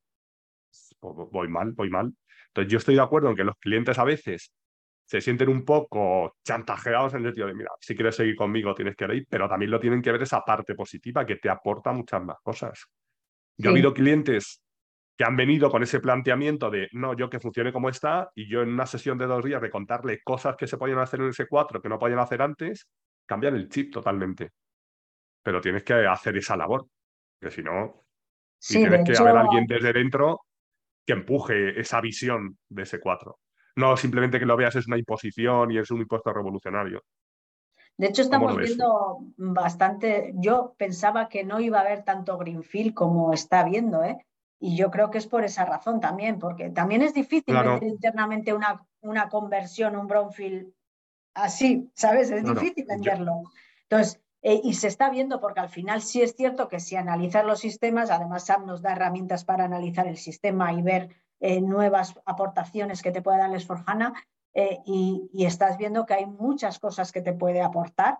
voy mal, voy mal. Entonces yo estoy de acuerdo en que los clientes a veces se sienten un poco chantajeados en el sentido de, mira, si quieres seguir conmigo tienes que ir, pero también lo tienen que ver esa parte positiva que te aporta muchas más cosas. Yo he habido clientes que han venido con ese planteamiento de, no, yo que funcione como está, y yo en una sesión de dos días de contarle cosas que se podían hacer en ese 4 que no podían hacer antes, cambian el chip totalmente. Pero tienes que hacer esa labor, que si no, tienes que haber alguien desde dentro que empuje esa visión de ese 4. No simplemente que lo veas es una imposición y es un impuesto revolucionario. De hecho, estamos viendo bastante. Yo pensaba que no iba a haber tanto Greenfield como está habiendo, ¿eh? Y yo creo que es por esa razón también, porque también es difícil meter internamente una, una conversión, un brownfield así, ¿sabes? Es difícil venderlo. Entonces, eh, y se está viendo porque al final sí es cierto que si analizas los sistemas, además SAP nos da herramientas para analizar el sistema y ver eh, nuevas aportaciones que te puede dar el Esforjana, eh, y, y, estás viendo que hay muchas cosas que te puede aportar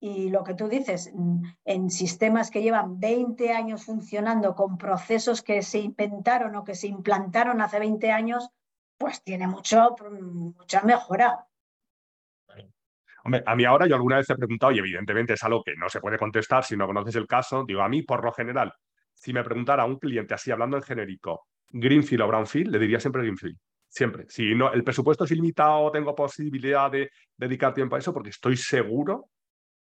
y lo que tú dices, mm, en sistemas que llevan 20 años funcionando con procesos que se inventaron o que se implantaron hace 20 años, pues tiene mucho, mm, mucha mejora. A mí ahora yo alguna vez he preguntado, y evidentemente es algo que no se puede contestar si no conoces el caso, digo, a mí por lo general, si me preguntara a un cliente así, hablando en genérico, Greenfield o Brownfield, le diría siempre Greenfield. Siempre. Si no, el presupuesto es ilimitado, tengo posibilidad de dedicar tiempo a eso, porque estoy seguro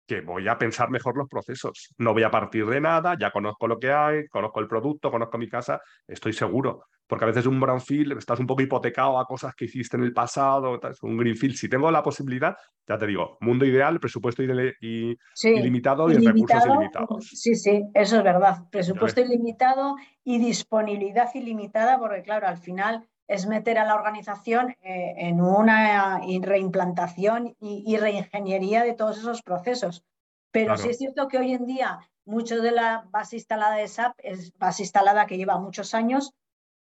que voy a pensar mejor los procesos. No voy a partir de nada, ya conozco lo que hay, conozco el producto, conozco mi casa, estoy seguro. Porque a veces un brownfield estás un poco hipotecado a cosas que hiciste en el pasado, un greenfield. Si tengo la posibilidad, ya te digo, mundo ideal, presupuesto ilimitado y recursos ilimitados. Sí, sí, eso es verdad. Presupuesto ilimitado y disponibilidad ilimitada, porque claro, al final es meter a la organización eh, en una reimplantación y, reingeniería de todos esos procesos. Pero sí es cierto que hoy en día mucho de la base instalada de SAP es base instalada que lleva muchos años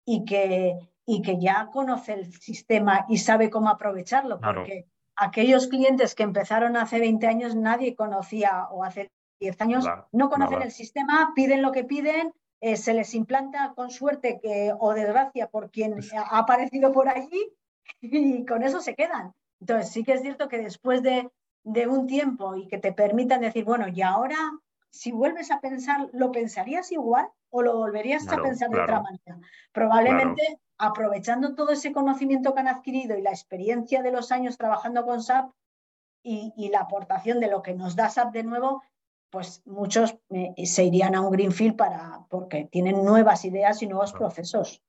y que, y que ya conoce el sistema y sabe cómo aprovecharlo. Porque aquellos clientes que empezaron hace 20 años nadie conocía o hace 10 años no conocen el sistema, piden lo que piden eh, se les implanta con suerte que, o desgracia por quien ha aparecido por allí y con eso se quedan. Entonces sí que es cierto que después de, un tiempo y que te permitan decir, bueno, y ahora si vuelves a pensar, ¿lo pensarías igual o lo volverías a pensar de otra manera? Probablemente aprovechando todo ese conocimiento que han adquirido y la experiencia de los años trabajando con SAP y, y la aportación de lo que nos da SAP de nuevo, pues muchos eh, se irían a un Greenfield para, porque tienen nuevas ideas y nuevos procesos.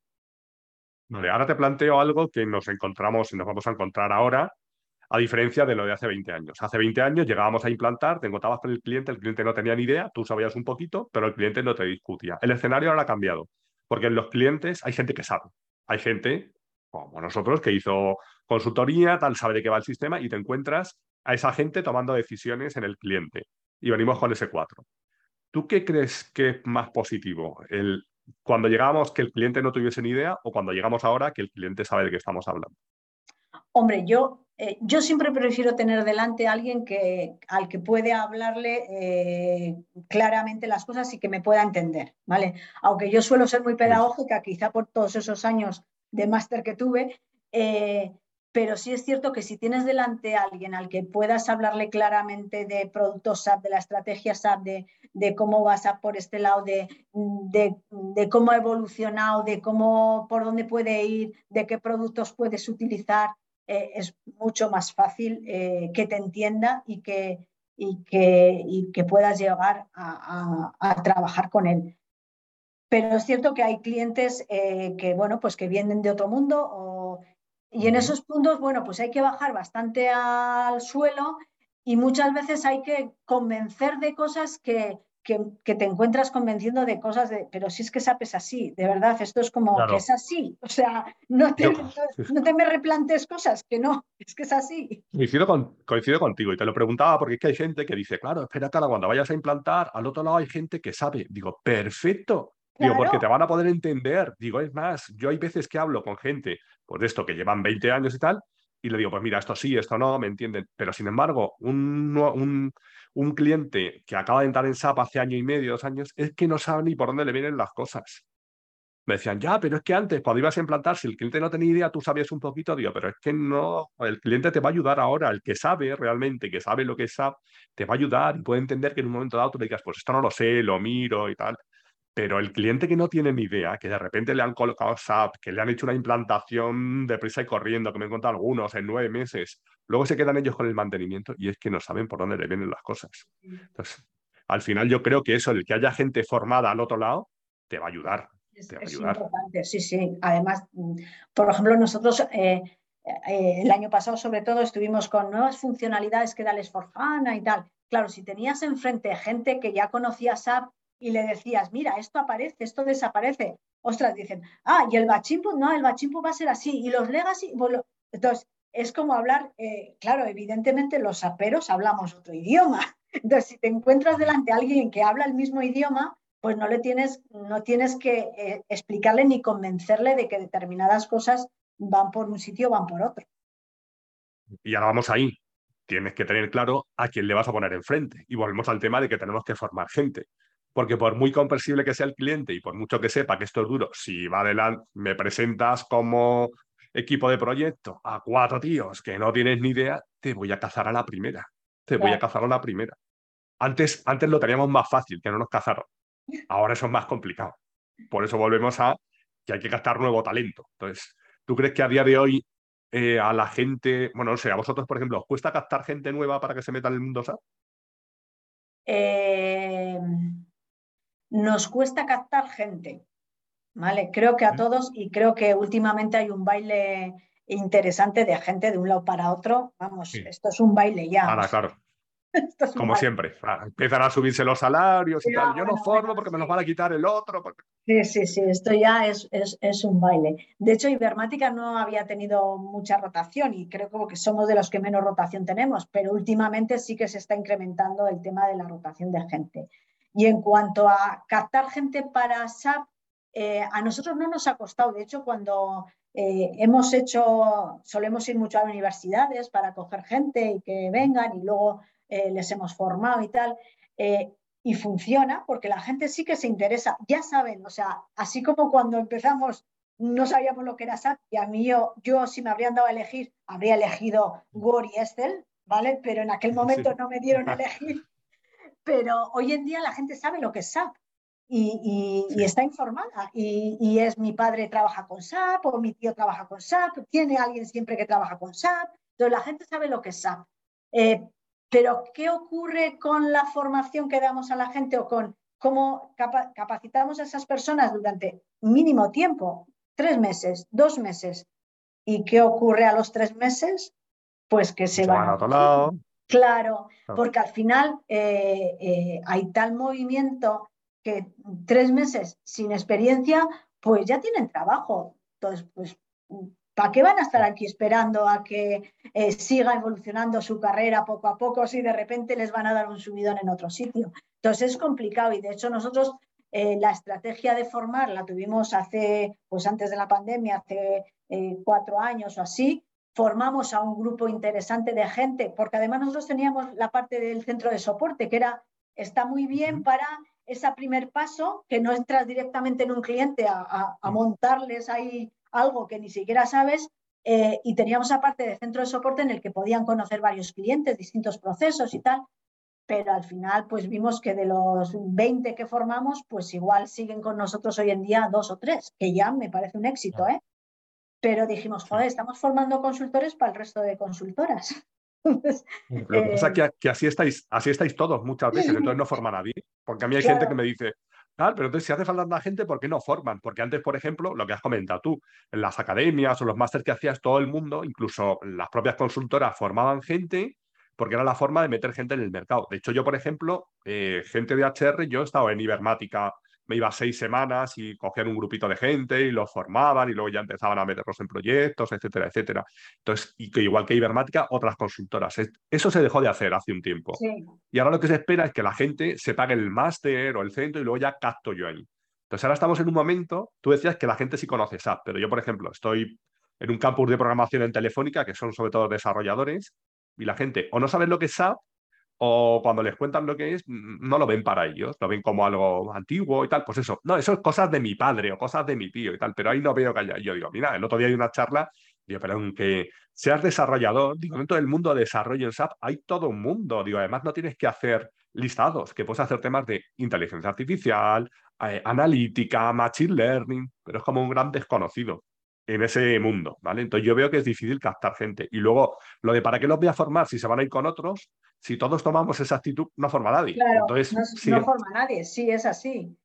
Vale, ahora te planteo algo que nos encontramos y nos vamos a encontrar ahora, a diferencia de lo de hace 20 años. Hace 20 años llegábamos a implantar, te encontrabas con el cliente, el cliente no tenía ni idea, tú sabías un poquito, pero el cliente no te discutía. El escenario ahora ha cambiado, porque en los clientes hay gente que sabe. Hay gente, como nosotros, que hizo consultoría, tal, sabe de qué va el sistema y te encuentras a esa gente tomando decisiones en el cliente y venimos con ese 4. ¿Tú qué crees que es más positivo? El, cuando llegamos que el cliente no tuviese ni idea o cuando llegamos ahora que el cliente sabe de qué estamos hablando? Hombre, yo, eh, yo siempre prefiero tener delante a alguien que, al que puede hablarle eh, claramente las cosas y que me pueda entender, ¿vale? Aunque yo suelo ser muy pedagógica, quizá por todos esos años de máster que tuve, eh, pero sí es cierto que si tienes delante a alguien al que puedas hablarle claramente de productos SAP, de la estrategia SAP, de, cómo vas a por este lado, de, de, cómo ha evolucionado, de cómo, por dónde puede ir, de qué productos puedes utilizar, eh, es mucho más fácil eh, que te entienda y que, y que, y que puedas llegar a, a, trabajar con él. Pero es cierto que hay clientes eh, que, bueno, pues que vienen de otro mundo o y en esos puntos, bueno, pues hay que bajar bastante al suelo y muchas veces hay que convencer de cosas que, que, te encuentras convenciendo de cosas de, pero si es que sabes así, de verdad, esto es como que es así. O sea, no te, no, te me replantes cosas, que no, es que es así. Coincido, con, coincido contigo y te lo preguntaba porque es que hay gente que dice, claro, espera, cara, cuando vayas a implantar, al otro lado hay gente que sabe. Digo, perfecto, Digo, porque te van a poder entender. Digo, es más, yo hay veces que hablo con gente, pues de esto, que llevan 20 años y tal, y le digo, pues mira, esto sí, esto no, me entienden. Pero sin embargo, un, un, un cliente que acaba de entrar en SAP hace año y medio, dos años, es que no sabe ni por dónde le vienen las cosas. Me decían, ya, pero es que antes, cuando ibas a implantar, si el cliente no tenía idea, tú sabías un poquito, digo, pero es que no, el cliente te va a ayudar ahora, el que sabe realmente, que sabe lo que es SAP, te va a ayudar y puede entender que en un momento dado tú le digas, pues esto no lo sé, lo miro y tal. Pero el cliente que no tiene ni idea, que de repente le han colocado SAP, que le han hecho una implantación deprisa y corriendo, que me han contado algunos en nueve meses, luego se quedan ellos con el mantenimiento y es que no saben por dónde le vienen las cosas. Entonces, al final yo creo que eso, el que haya gente formada al otro lado, te va a ayudar. Es, importante, sí, sí. Además, por ejemplo, nosotros eh, eh, el año pasado sobre todo estuvimos con nuevas funcionalidades que da el Esforjana y tal. Claro, si tenías enfrente gente que ya conocía SAP y le decías, mira, esto aparece, esto desaparece. Ostras, dicen, ah, y el bachimpo, no, el bachimpo va a ser así, y los legacy, entonces, es como hablar, eh, claro, evidentemente los aperos hablamos otro idioma. Entonces, si te encuentras delante a alguien que habla el mismo idioma, pues no le tienes, no tienes que eh, explicarle ni convencerle de que determinadas cosas van por un sitio o van por otro. Y ahora vamos ahí. Tienes que tener claro a quién le vas a poner enfrente. Y volvemos al tema de que tenemos que formar gente. Porque por muy comprensible que sea el cliente y por mucho que sepa que esto es duro, si va adelante, me presentas como equipo de proyecto a cuatro tíos que no tienes ni idea, te voy a cazar a la primera. Te voy a cazar a la primera. Antes, antes lo teníamos más fácil, que no nos cazaron. Ahora eso es más complicado. Por eso volvemos a que hay que captar nuevo talento. Entonces, ¿tú crees que a día de hoy eh, a la gente, bueno, no sé, a vosotros, por ejemplo, ¿os cuesta captar gente nueva para que se meta en el mundo SAP? Eh, nos cuesta captar gente, ¿vale? Creo que a todos y creo que últimamente hay un baile interesante de gente de un lado para otro. Vamos, esto es un baile ya. Ahora, claro. Como siempre, ah, empiezan a subirse los salarios y tal. Yo no formo porque me los van a quitar el otro. Sí, sí, sí, esto ya es, es, un baile. De hecho, Ibermática no había tenido mucha rotación y creo que somos de los que menos rotación tenemos, pero últimamente sí que se está incrementando el tema de la rotación de gente. Y en cuanto a captar gente para SAP, eh, a nosotros no nos ha costado. De hecho, cuando eh, hemos hecho, solemos ir mucho a universidades para coger gente y que vengan y luego eh, les hemos formado y tal. y funciona porque la gente sí que se interesa. Ya saben, o sea, así como cuando empezamos no sabíamos lo que era SAP y a mí yo, yo si me habrían dado a elegir, habría elegido Word y Excel, ¿vale? Pero en aquel momento no me dieron a elegir pero hoy en día la gente sabe lo que es SAP y, está informada. Y, es mi padre trabaja con SAP o mi tío trabaja con SAP, tiene alguien siempre que trabaja con SAP. Entonces la gente sabe lo que es SAP. Eh, pero ¿qué ocurre con la formación que damos a la gente o con cómo capacitamos a esas personas durante mínimo tiempo? Tres meses, dos meses. ¿Y qué ocurre a los tres meses? Pues que se, van, a otro lado. Claro, porque al final eh, eh, hay tal movimiento que tres meses sin experiencia, pues ya tienen trabajo. Entonces, pues, ¿para qué van a estar aquí esperando a que eh, siga evolucionando su carrera poco a poco si de repente les van a dar un subidón en otro sitio? Entonces es complicado y de hecho nosotros la estrategia de formar la tuvimos hace, pues antes de la pandemia, hace cuatro años o así, formamos a un grupo interesante de gente, porque además nosotros teníamos la parte del centro de soporte, que era, está muy bien para ese primer paso, que no entras directamente en un cliente a, montarles ahí algo que ni siquiera sabes, eh, y teníamos aparte de centro de soporte en el que podían conocer varios clientes, distintos procesos y tal, pero al final pues vimos que de los 20 que formamos, pues igual siguen con nosotros hoy en día dos o tres, que ya me parece un éxito, ¿eh? Pero dijimos, joder, estamos formando consultores para el resto de consultoras. Lo que pasa es eh, que, así, estáis, así estáis todos muchas veces, entonces no forma nadie. Porque a mí hay gente que me dice, pero entonces si hace falta una gente, ¿por qué no forman? Porque antes, por ejemplo, lo que has comentado tú, en las academias o los másteres que hacías todo el mundo, incluso las propias consultoras formaban gente porque era la forma de meter gente en el mercado. De hecho, yo, por ejemplo, eh, gente de HR, yo he estado en Ibermática me iba seis semanas y cogían un grupito de gente y los formaban y luego ya empezaban a meterlos en proyectos, etcétera, etcétera. Entonces, y que igual que Ibermática, otras consultoras. Eso se dejó de hacer hace un tiempo. Y ahora lo que se espera es que la gente se pague el máster o el centro y luego ya capto yo ahí. Entonces, ahora estamos en un momento, tú decías que la gente sí conoce SAP, pero yo, por ejemplo, estoy en un campus de programación en Telefónica, que son sobre todo desarrolladores, y la gente o no sabe lo que es SAP o cuando les cuentan lo que es, no lo ven para ellos, lo ven como algo antiguo y tal, pues eso, no, eso es cosas de mi padre o cosas de mi tío y tal, pero ahí no veo que haya, yo digo, mira, el otro día hay una charla, digo, pero aunque seas desarrollador, digo, dentro del mundo de desarrollo en SAP hay todo un mundo, digo, además no tienes que hacer listados, que puedes hacer temas de inteligencia artificial, eh, analítica, machine learning, pero es como un gran desconocido en ese mundo, ¿vale? Entonces yo veo que es difícil captar gente. Y luego, lo de para qué los voy a formar si se van a ir con otros, si todos tomamos esa actitud, no forma nadie. Claro, Entonces, no, forma nadie, sí, es así.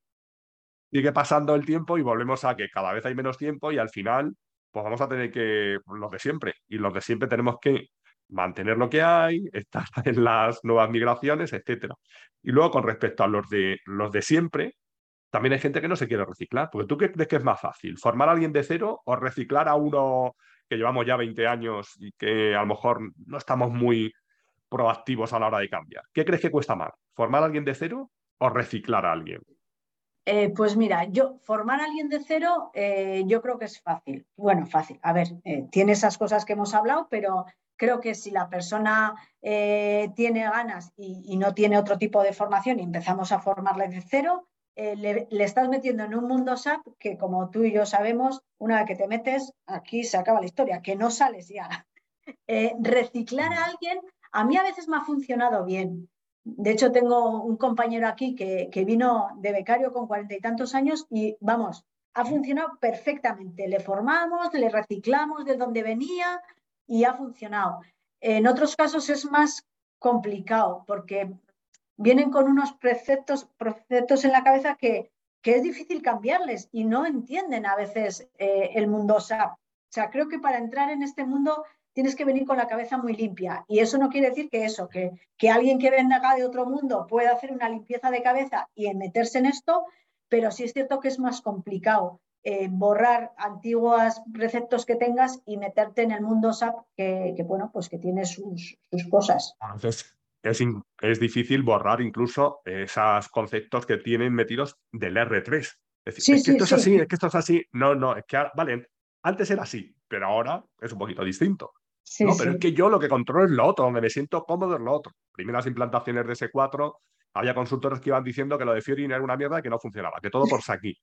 Sigue pasando el tiempo y volvemos a que cada vez hay menos tiempo y al final, pues vamos a tener que, los de siempre, y los de siempre tenemos que mantener lo que hay, estar en las nuevas migraciones, etcétera. Y luego, con respecto a los de, los de siempre, también hay gente que no se quiere reciclar. Porque tú qué crees que es más fácil, formar a alguien de cero o reciclar a uno que llevamos ya 20 años y que a lo mejor no estamos muy proactivos a la hora de cambiar. ¿Qué crees que cuesta más? ¿Formar a alguien de cero o reciclar a alguien? Eh, pues mira, yo formar a alguien de cero eh, yo creo que es fácil. Bueno, fácil. A ver, eh, tiene esas cosas que hemos hablado, pero creo que si la persona tiene ganas y, no tiene otro tipo de formación y empezamos a formarle de cero, eh, le, estás metiendo en un mundo SAP que, como tú y yo sabemos, una vez que te metes, aquí se acaba la historia, que no sales ya. Eh, reciclar a alguien, a mí a veces me ha funcionado bien. De hecho, tengo un compañero aquí que, que vino de becario con cuarenta y tantos años y, vamos, ha funcionado perfectamente. Le formamos, le reciclamos de donde venía y ha funcionado. En otros casos es más complicado porque vienen con unos preceptos, preceptos en la cabeza que, que, es difícil cambiarles y no entienden a veces eh, el mundo SAP. O sea, creo que para entrar en este mundo tienes que venir con la cabeza muy limpia. Y eso no quiere decir que eso, que, que alguien que venga de otro mundo pueda hacer una limpieza de cabeza y meterse en esto, pero sí es cierto que es más complicado eh, borrar antiguos preceptos que tengas y meterte en el mundo SAP que, que bueno, pues que tiene sus, sus cosas. Entonces, es, difícil borrar incluso esos conceptos que tienen metidos del R3. Es decir, es que esto es así, es que esto es así. No, no, es que, vale, antes era así, pero ahora es un poquito distinto. no, pero es que yo lo que controlo es lo otro, donde me siento cómodo es lo otro. Primeras implantaciones de S4, había consultores que iban diciendo que lo de Fiorin era una mierda y que no funcionaba, que todo por aquí.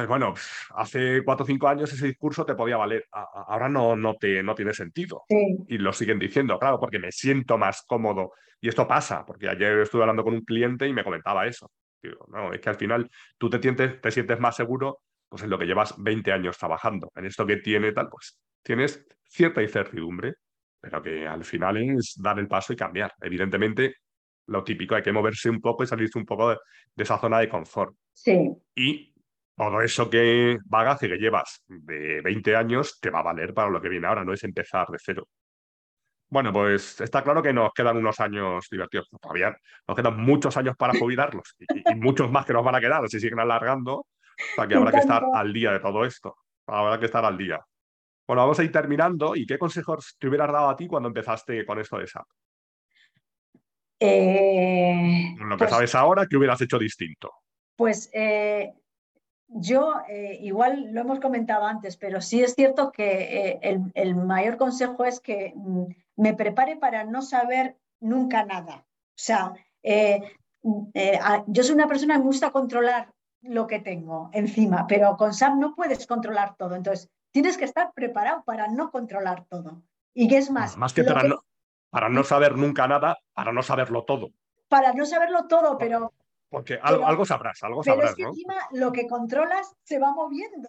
Entonces, bueno, hace cuatro o cinco años ese discurso te podía valer. Ahora no, no, te, no tiene sentido. Y lo siguen diciendo, claro, porque me siento más cómodo. Y esto pasa, porque ayer estuve hablando con un cliente y me comentaba eso. Digo, no, es que al final tú te sientes, te sientes más seguro pues en lo que llevas 20 años trabajando. En esto que tiene tal, pues tienes cierta incertidumbre, pero que al final es dar el paso y cambiar. Evidentemente, lo típico, hay que moverse un poco y salirse un poco de, de esa zona de confort. Sí. Y todo eso que bagaje que llevas de 20 años te va a valer para lo que viene ahora, no es empezar de cero. Bueno, pues está claro que nos quedan unos años divertidos. Todavía nos quedan muchos años para jubilarlos y, muchos más que nos van a quedar si siguen alargando. O sea que habrá que estar al día de todo esto. Habrá que estar al día. Bueno, vamos a ir terminando. ¿Y qué consejos te hubieras dado a ti cuando empezaste con esto de SAP? Eh, lo que pues sabes ahora, ¿qué hubieras hecho distinto? Pues eh, yo, eh, igual lo hemos comentado antes, pero sí es cierto que eh, el, mayor consejo es que mm, me prepare para no saber nunca nada. O sea, eh, yo soy una persona que me gusta controlar lo que tengo encima, pero con SAP no puedes controlar todo. Entonces, tienes que estar preparado para no controlar todo. Y que es más... Más que para, No, para no saber nunca nada, para no saberlo todo. Para no saberlo todo, pero... Porque algo, sabrás, algo sabrás. Pero es que encima lo que controlas se va moviendo.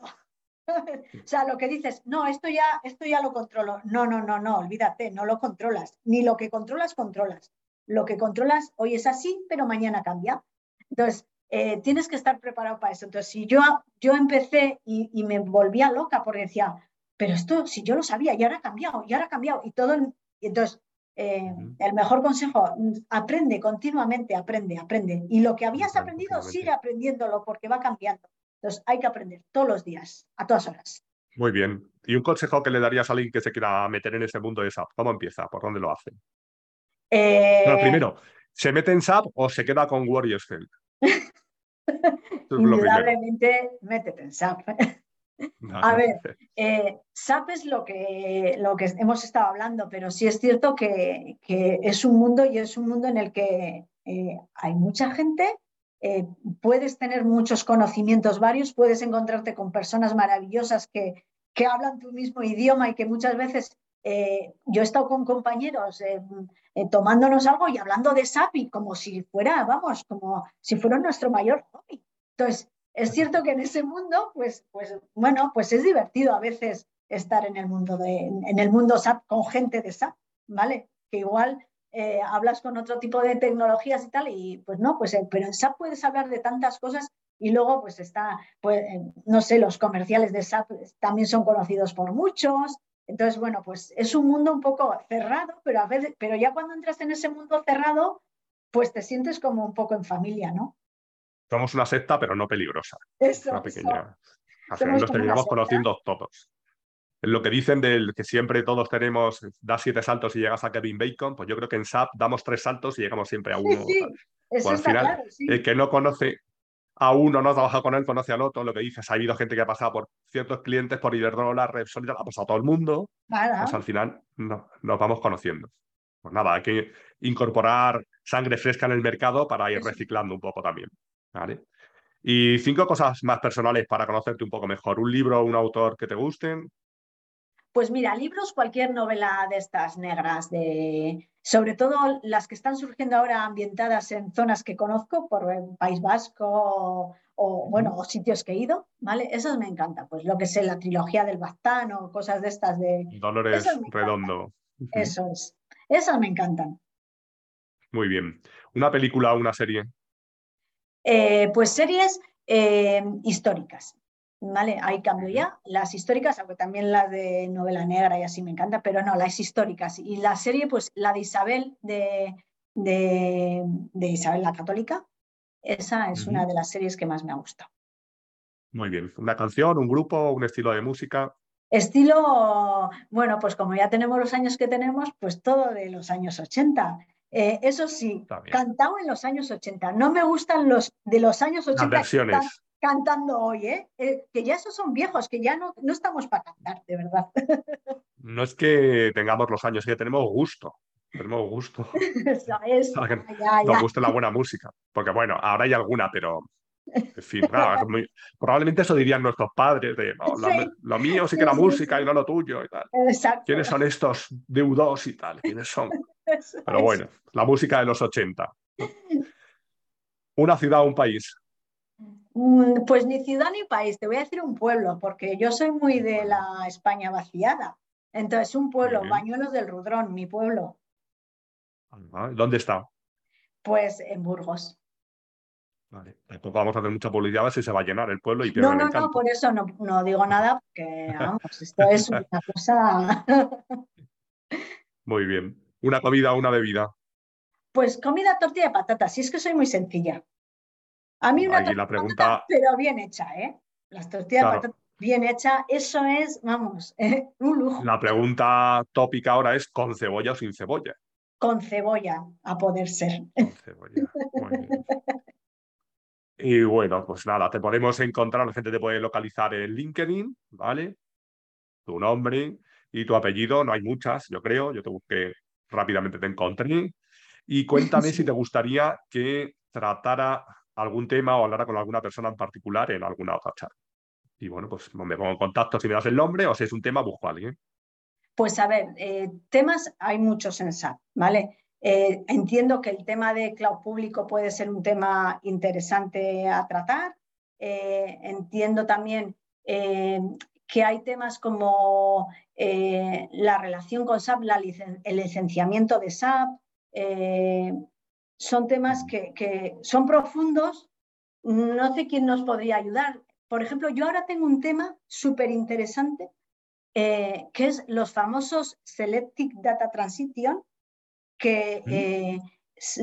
o sea, lo que dices, no, esto ya, esto ya lo controlo. No, no, no, no, olvídate, no lo controlas. Ni lo que controlas, controlas. Lo que controlas hoy es así, pero mañana cambia. Entonces, eh, tienes que estar preparado para eso. Entonces, si yo, yo empecé y, me volvía loca porque decía, pero esto, si yo lo sabía, y ahora ha cambiado, y ahora ha cambiado, y todo. entonces, eh, el mejor consejo, aprende continuamente, aprende, aprende. Y lo que habías aprendido, sigue aprendiéndolo porque va cambiando. Entonces, hay que aprender todos los días, a todas horas. Muy bien. ¿Y un consejo que le darías a alguien que se quiera meter en ese mundo de SAP? ¿Cómo empieza? ¿Por dónde lo hace? Eh... primero, ¿se mete en SAP o se queda con Warriors Health? Indudablemente, métete en SAP. A ver, eh, SAP es lo que, lo que hemos estado hablando, pero sí es cierto que, es un mundo y es un mundo en el que eh, hay mucha gente, eh, puedes tener muchos conocimientos varios, puedes encontrarte con personas maravillosas que, que hablan tu mismo idioma y que muchas veces yo he estado con compañeros tomándonos algo y hablando de SAP y como si fuera, vamos, como si fuera nuestro mayor hobby. Entonces, es cierto que en ese mundo, pues, pues bueno, pues es divertido a veces estar en el mundo de, en el mundo SAP con gente de SAP, ¿vale? Que igual eh, hablas con otro tipo de tecnologías y tal, y pues no, pues eh, pero en SAP puedes hablar de tantas cosas y luego pues está, pues, eh, no sé, los comerciales de SAP también son conocidos por muchos. Entonces, bueno, pues es un mundo un poco cerrado, pero a veces, pero ya cuando entras en ese mundo cerrado, pues te sientes como un poco en familia, ¿no? Somos una secta, pero no peligrosa. Eso, una pequeña. nos terminamos conociendo todos. Lo que dicen del que siempre todos tenemos, das siete saltos y llegas a Kevin Bacon, pues yo creo que en SAP damos tres saltos y llegamos siempre a uno. Sí, Eso al final, el que no conoce a uno, no trabaja con él, conoce al otro. Lo que dices, ha habido gente que ha pasado por ciertos clientes, por Iberdrola, Repsol, ha pasado todo el mundo. Pues al final no, nos vamos conociendo. Pues nada, hay que incorporar sangre fresca en el mercado para ir reciclando un poco también. ¿Vale? Y cinco cosas más personales para conocerte un poco mejor. ¿Un libro o un autor que te gusten? Pues mira, libros, cualquier novela de estas negras, de, sobre todo las que están surgiendo ahora ambientadas en zonas que conozco, por el País Vasco o, bueno, o sitios que he ido, ¿vale? Esas me encantan, pues lo que sé, la trilogía del Baztán o cosas de estas de... Dolores Redondo. Eso es. Esas me encantan. Muy bien. ¿Una película o una serie? Eh, pues series eh, históricas. ¿Vale? Ahí cambio ya. Las históricas, aunque también las de novela negra y así me encanta, pero no, las históricas. Y la serie, pues la de Isabel, de, de, Isabel la Católica, esa es una de las series que más me ha gustado. Muy bien. ¿Una canción, un grupo, un estilo de música? Estilo, bueno, pues como ya tenemos los años que tenemos, pues todo de los años 80. Eh, eso sí, cantado en los años 80. No me gustan los de los años 80 versiones. cantando hoy, ¿eh? ¿eh? que ya esos son viejos, que ya no, no estamos para cantar, de verdad. No es que tengamos los años, que tenemos gusto. Tenemos gusto. Nos gusta la buena música. Porque bueno, ahora hay alguna, pero en fin, probablemente eso dirían nuestros padres, de lo, mío sí que la música y no lo tuyo y tal. ¿Quiénes son estos deudos y tal? ¿Quiénes son? Pero bueno, la música de los 80. ¿Una ciudad o un país? Mm, pues ni ciudad ni país, te voy a decir un pueblo, porque yo soy muy de la España vaciada. Entonces, un pueblo, Bañuelos del Rudrón, mi pueblo. ¿Dónde está? Pues en Burgos. Vale, tampoco vamos a hacer mucha publicidad si se va a llenar el pueblo y No, no, no, por eso no, no digo nada, porque vamos, esto es una cosa. Muy bien. ¿Una comida o una bebida? Pues comida, tortilla de patatas, si es que soy muy sencilla. A mí una tortilla la pregunta... pero bien hecha, ¿eh? Las tortillas de patatas bien hecha, eso es, vamos, un lujo. La pregunta tópica ahora es ¿con cebolla o sin cebolla? Con cebolla, a poder ser. Con cebolla, Y bueno, pues nada, te podemos encontrar, la gente te puede localizar en LinkedIn, ¿vale? Tu nombre y tu apellido, no hay muchas, yo creo, yo te busqué rápidamente te encontré. Y cuéntame si te gustaría que tratara algún tema o hablara con alguna persona en particular en alguna otra charla. y bueno, pues me pongo en contacto si me das el nombre o si es un tema, busco a alguien. Pues a ver, eh, temas hay muchos en SAP, ¿vale? Eh, entiendo que el tema de cloud público puede ser un tema interesante a tratar. Eh, entiendo también que hay temas como la relación con SAP, el licenciamiento de SAP. son temas que, que son profundos. No sé quién nos podría ayudar. Por ejemplo, yo ahora tengo un tema súper interesante, eh, que es los famosos Selective Data Transition, que eh,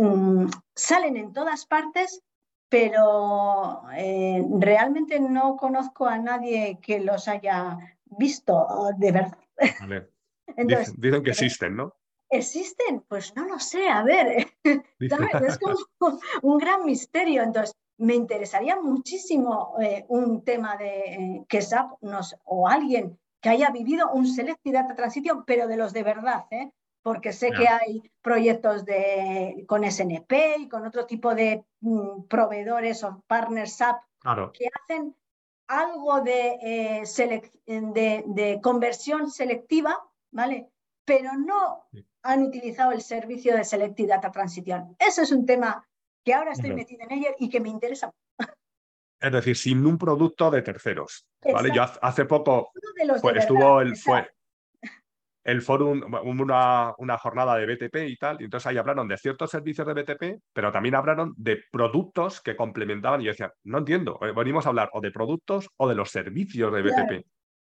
mm, salen en todas partes, pero eh, realmente no conozco a nadie que los haya visto de verdad. dicen, que existen, ¿no? ¿Existen? Pues no lo sé, a ver, es como un gran misterio. Entonces, me interesaría muchísimo eh, un tema de eh, que SAP nos, o alguien que haya vivido un Selective Data Transition, pero de los de verdad, ¿eh? porque sé que hay proyectos de, con SNP y con otro tipo de mm, proveedores o partners SAP que hacen algo de, de, de, conversión selectiva, ¿vale? Pero no han utilizado el servicio de Selective Data Transition. Eso es un tema que ahora estoy metida en ella y que me interesa. Es decir, sin un producto de terceros. ¿vale? Yo hace poco pues, estuvo el, fue, el fórum, una, una, jornada de BTP y tal, y entonces ahí hablaron de ciertos servicios de BTP, pero también hablaron de productos que complementaban y yo decía, no entiendo, eh, venimos a hablar o de productos o de los servicios de BTP.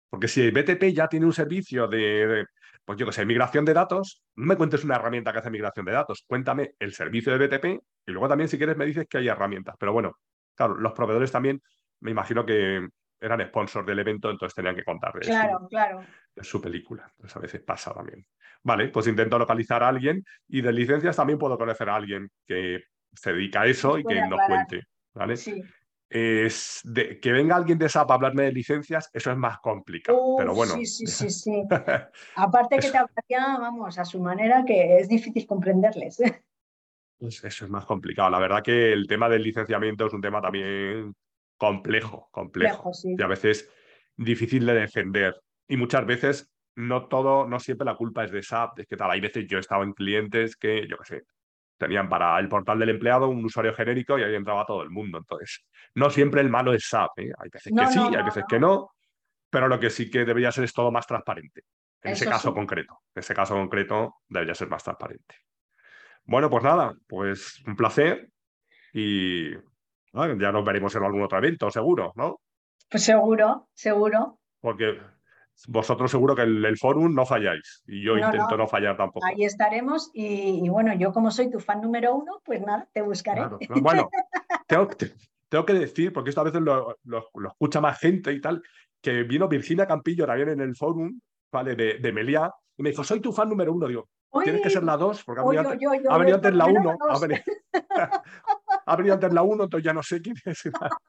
Porque si BTP ya tiene un servicio de, pues yo que sé, migración de datos, no me cuentes una herramienta que hace migración de datos, cuéntame el servicio de BTP y luego también si quieres me dices que hay herramientas. Pero bueno, claro, los proveedores también me imagino que eran sponsors del evento, entonces tenían que contar de claro, claro. su película. Entonces a veces pasa también. Vale, pues intento localizar a alguien y de licencias también puedo conocer a alguien que se dedica a eso y que nos cuente. ¿vale? Sí es de, que venga alguien de SAP a hablarme de licencias, eso es más complicado. pero bueno. Sí, sí, sí, sí. Aparte que te hablaría, vamos, a su manera que es difícil comprenderles. Pues eso es más complicado. La verdad que el tema del licenciamiento es un tema también complejo, complejo. Y a veces difícil de defender. Y muchas veces no todo, no siempre la culpa es de SAP. Es que tal, hay veces yo he estado en clientes que, yo qué sé, tenían para el portal del empleado un usuario genérico y ahí entraba todo el mundo. Entonces, no siempre el malo es SAP. ¿eh? Hay veces que sí, hay veces que no, pero lo que sí que debería ser es todo más transparente. En ese caso concreto. En ese caso concreto debería ser más transparente. Bueno, pues nada, pues un placer y ya nos veremos en algún otro evento, seguro, ¿no? Pues seguro, seguro. Porque vosotros seguro que el, el forum no falláis y yo intento no. fallar tampoco. Ahí estaremos y, bueno, yo como soy tu fan número uno, pues nada, te buscaré. Bueno, tengo, tengo, que decir, porque esto a veces lo, escucha más gente y tal, que vino Virginia Campillo también en el forum, ¿vale? De, de Meliá, y me dijo, soy tu fan número uno. Digo, tienes que ser la dos, porque ha venido antes la uno. Ha venido, antes la uno, entonces ya no sé quién es.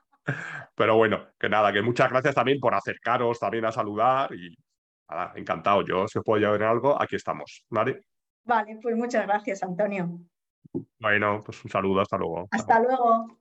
Pero bueno, que nada, que muchas gracias también por acercaros también a saludar y nada, encantado. Yo, si os puedo llevar algo, aquí estamos, ¿vale? Vale, pues muchas gracias, Antonio. Bueno, pues un saludo, hasta luego. Hasta luego.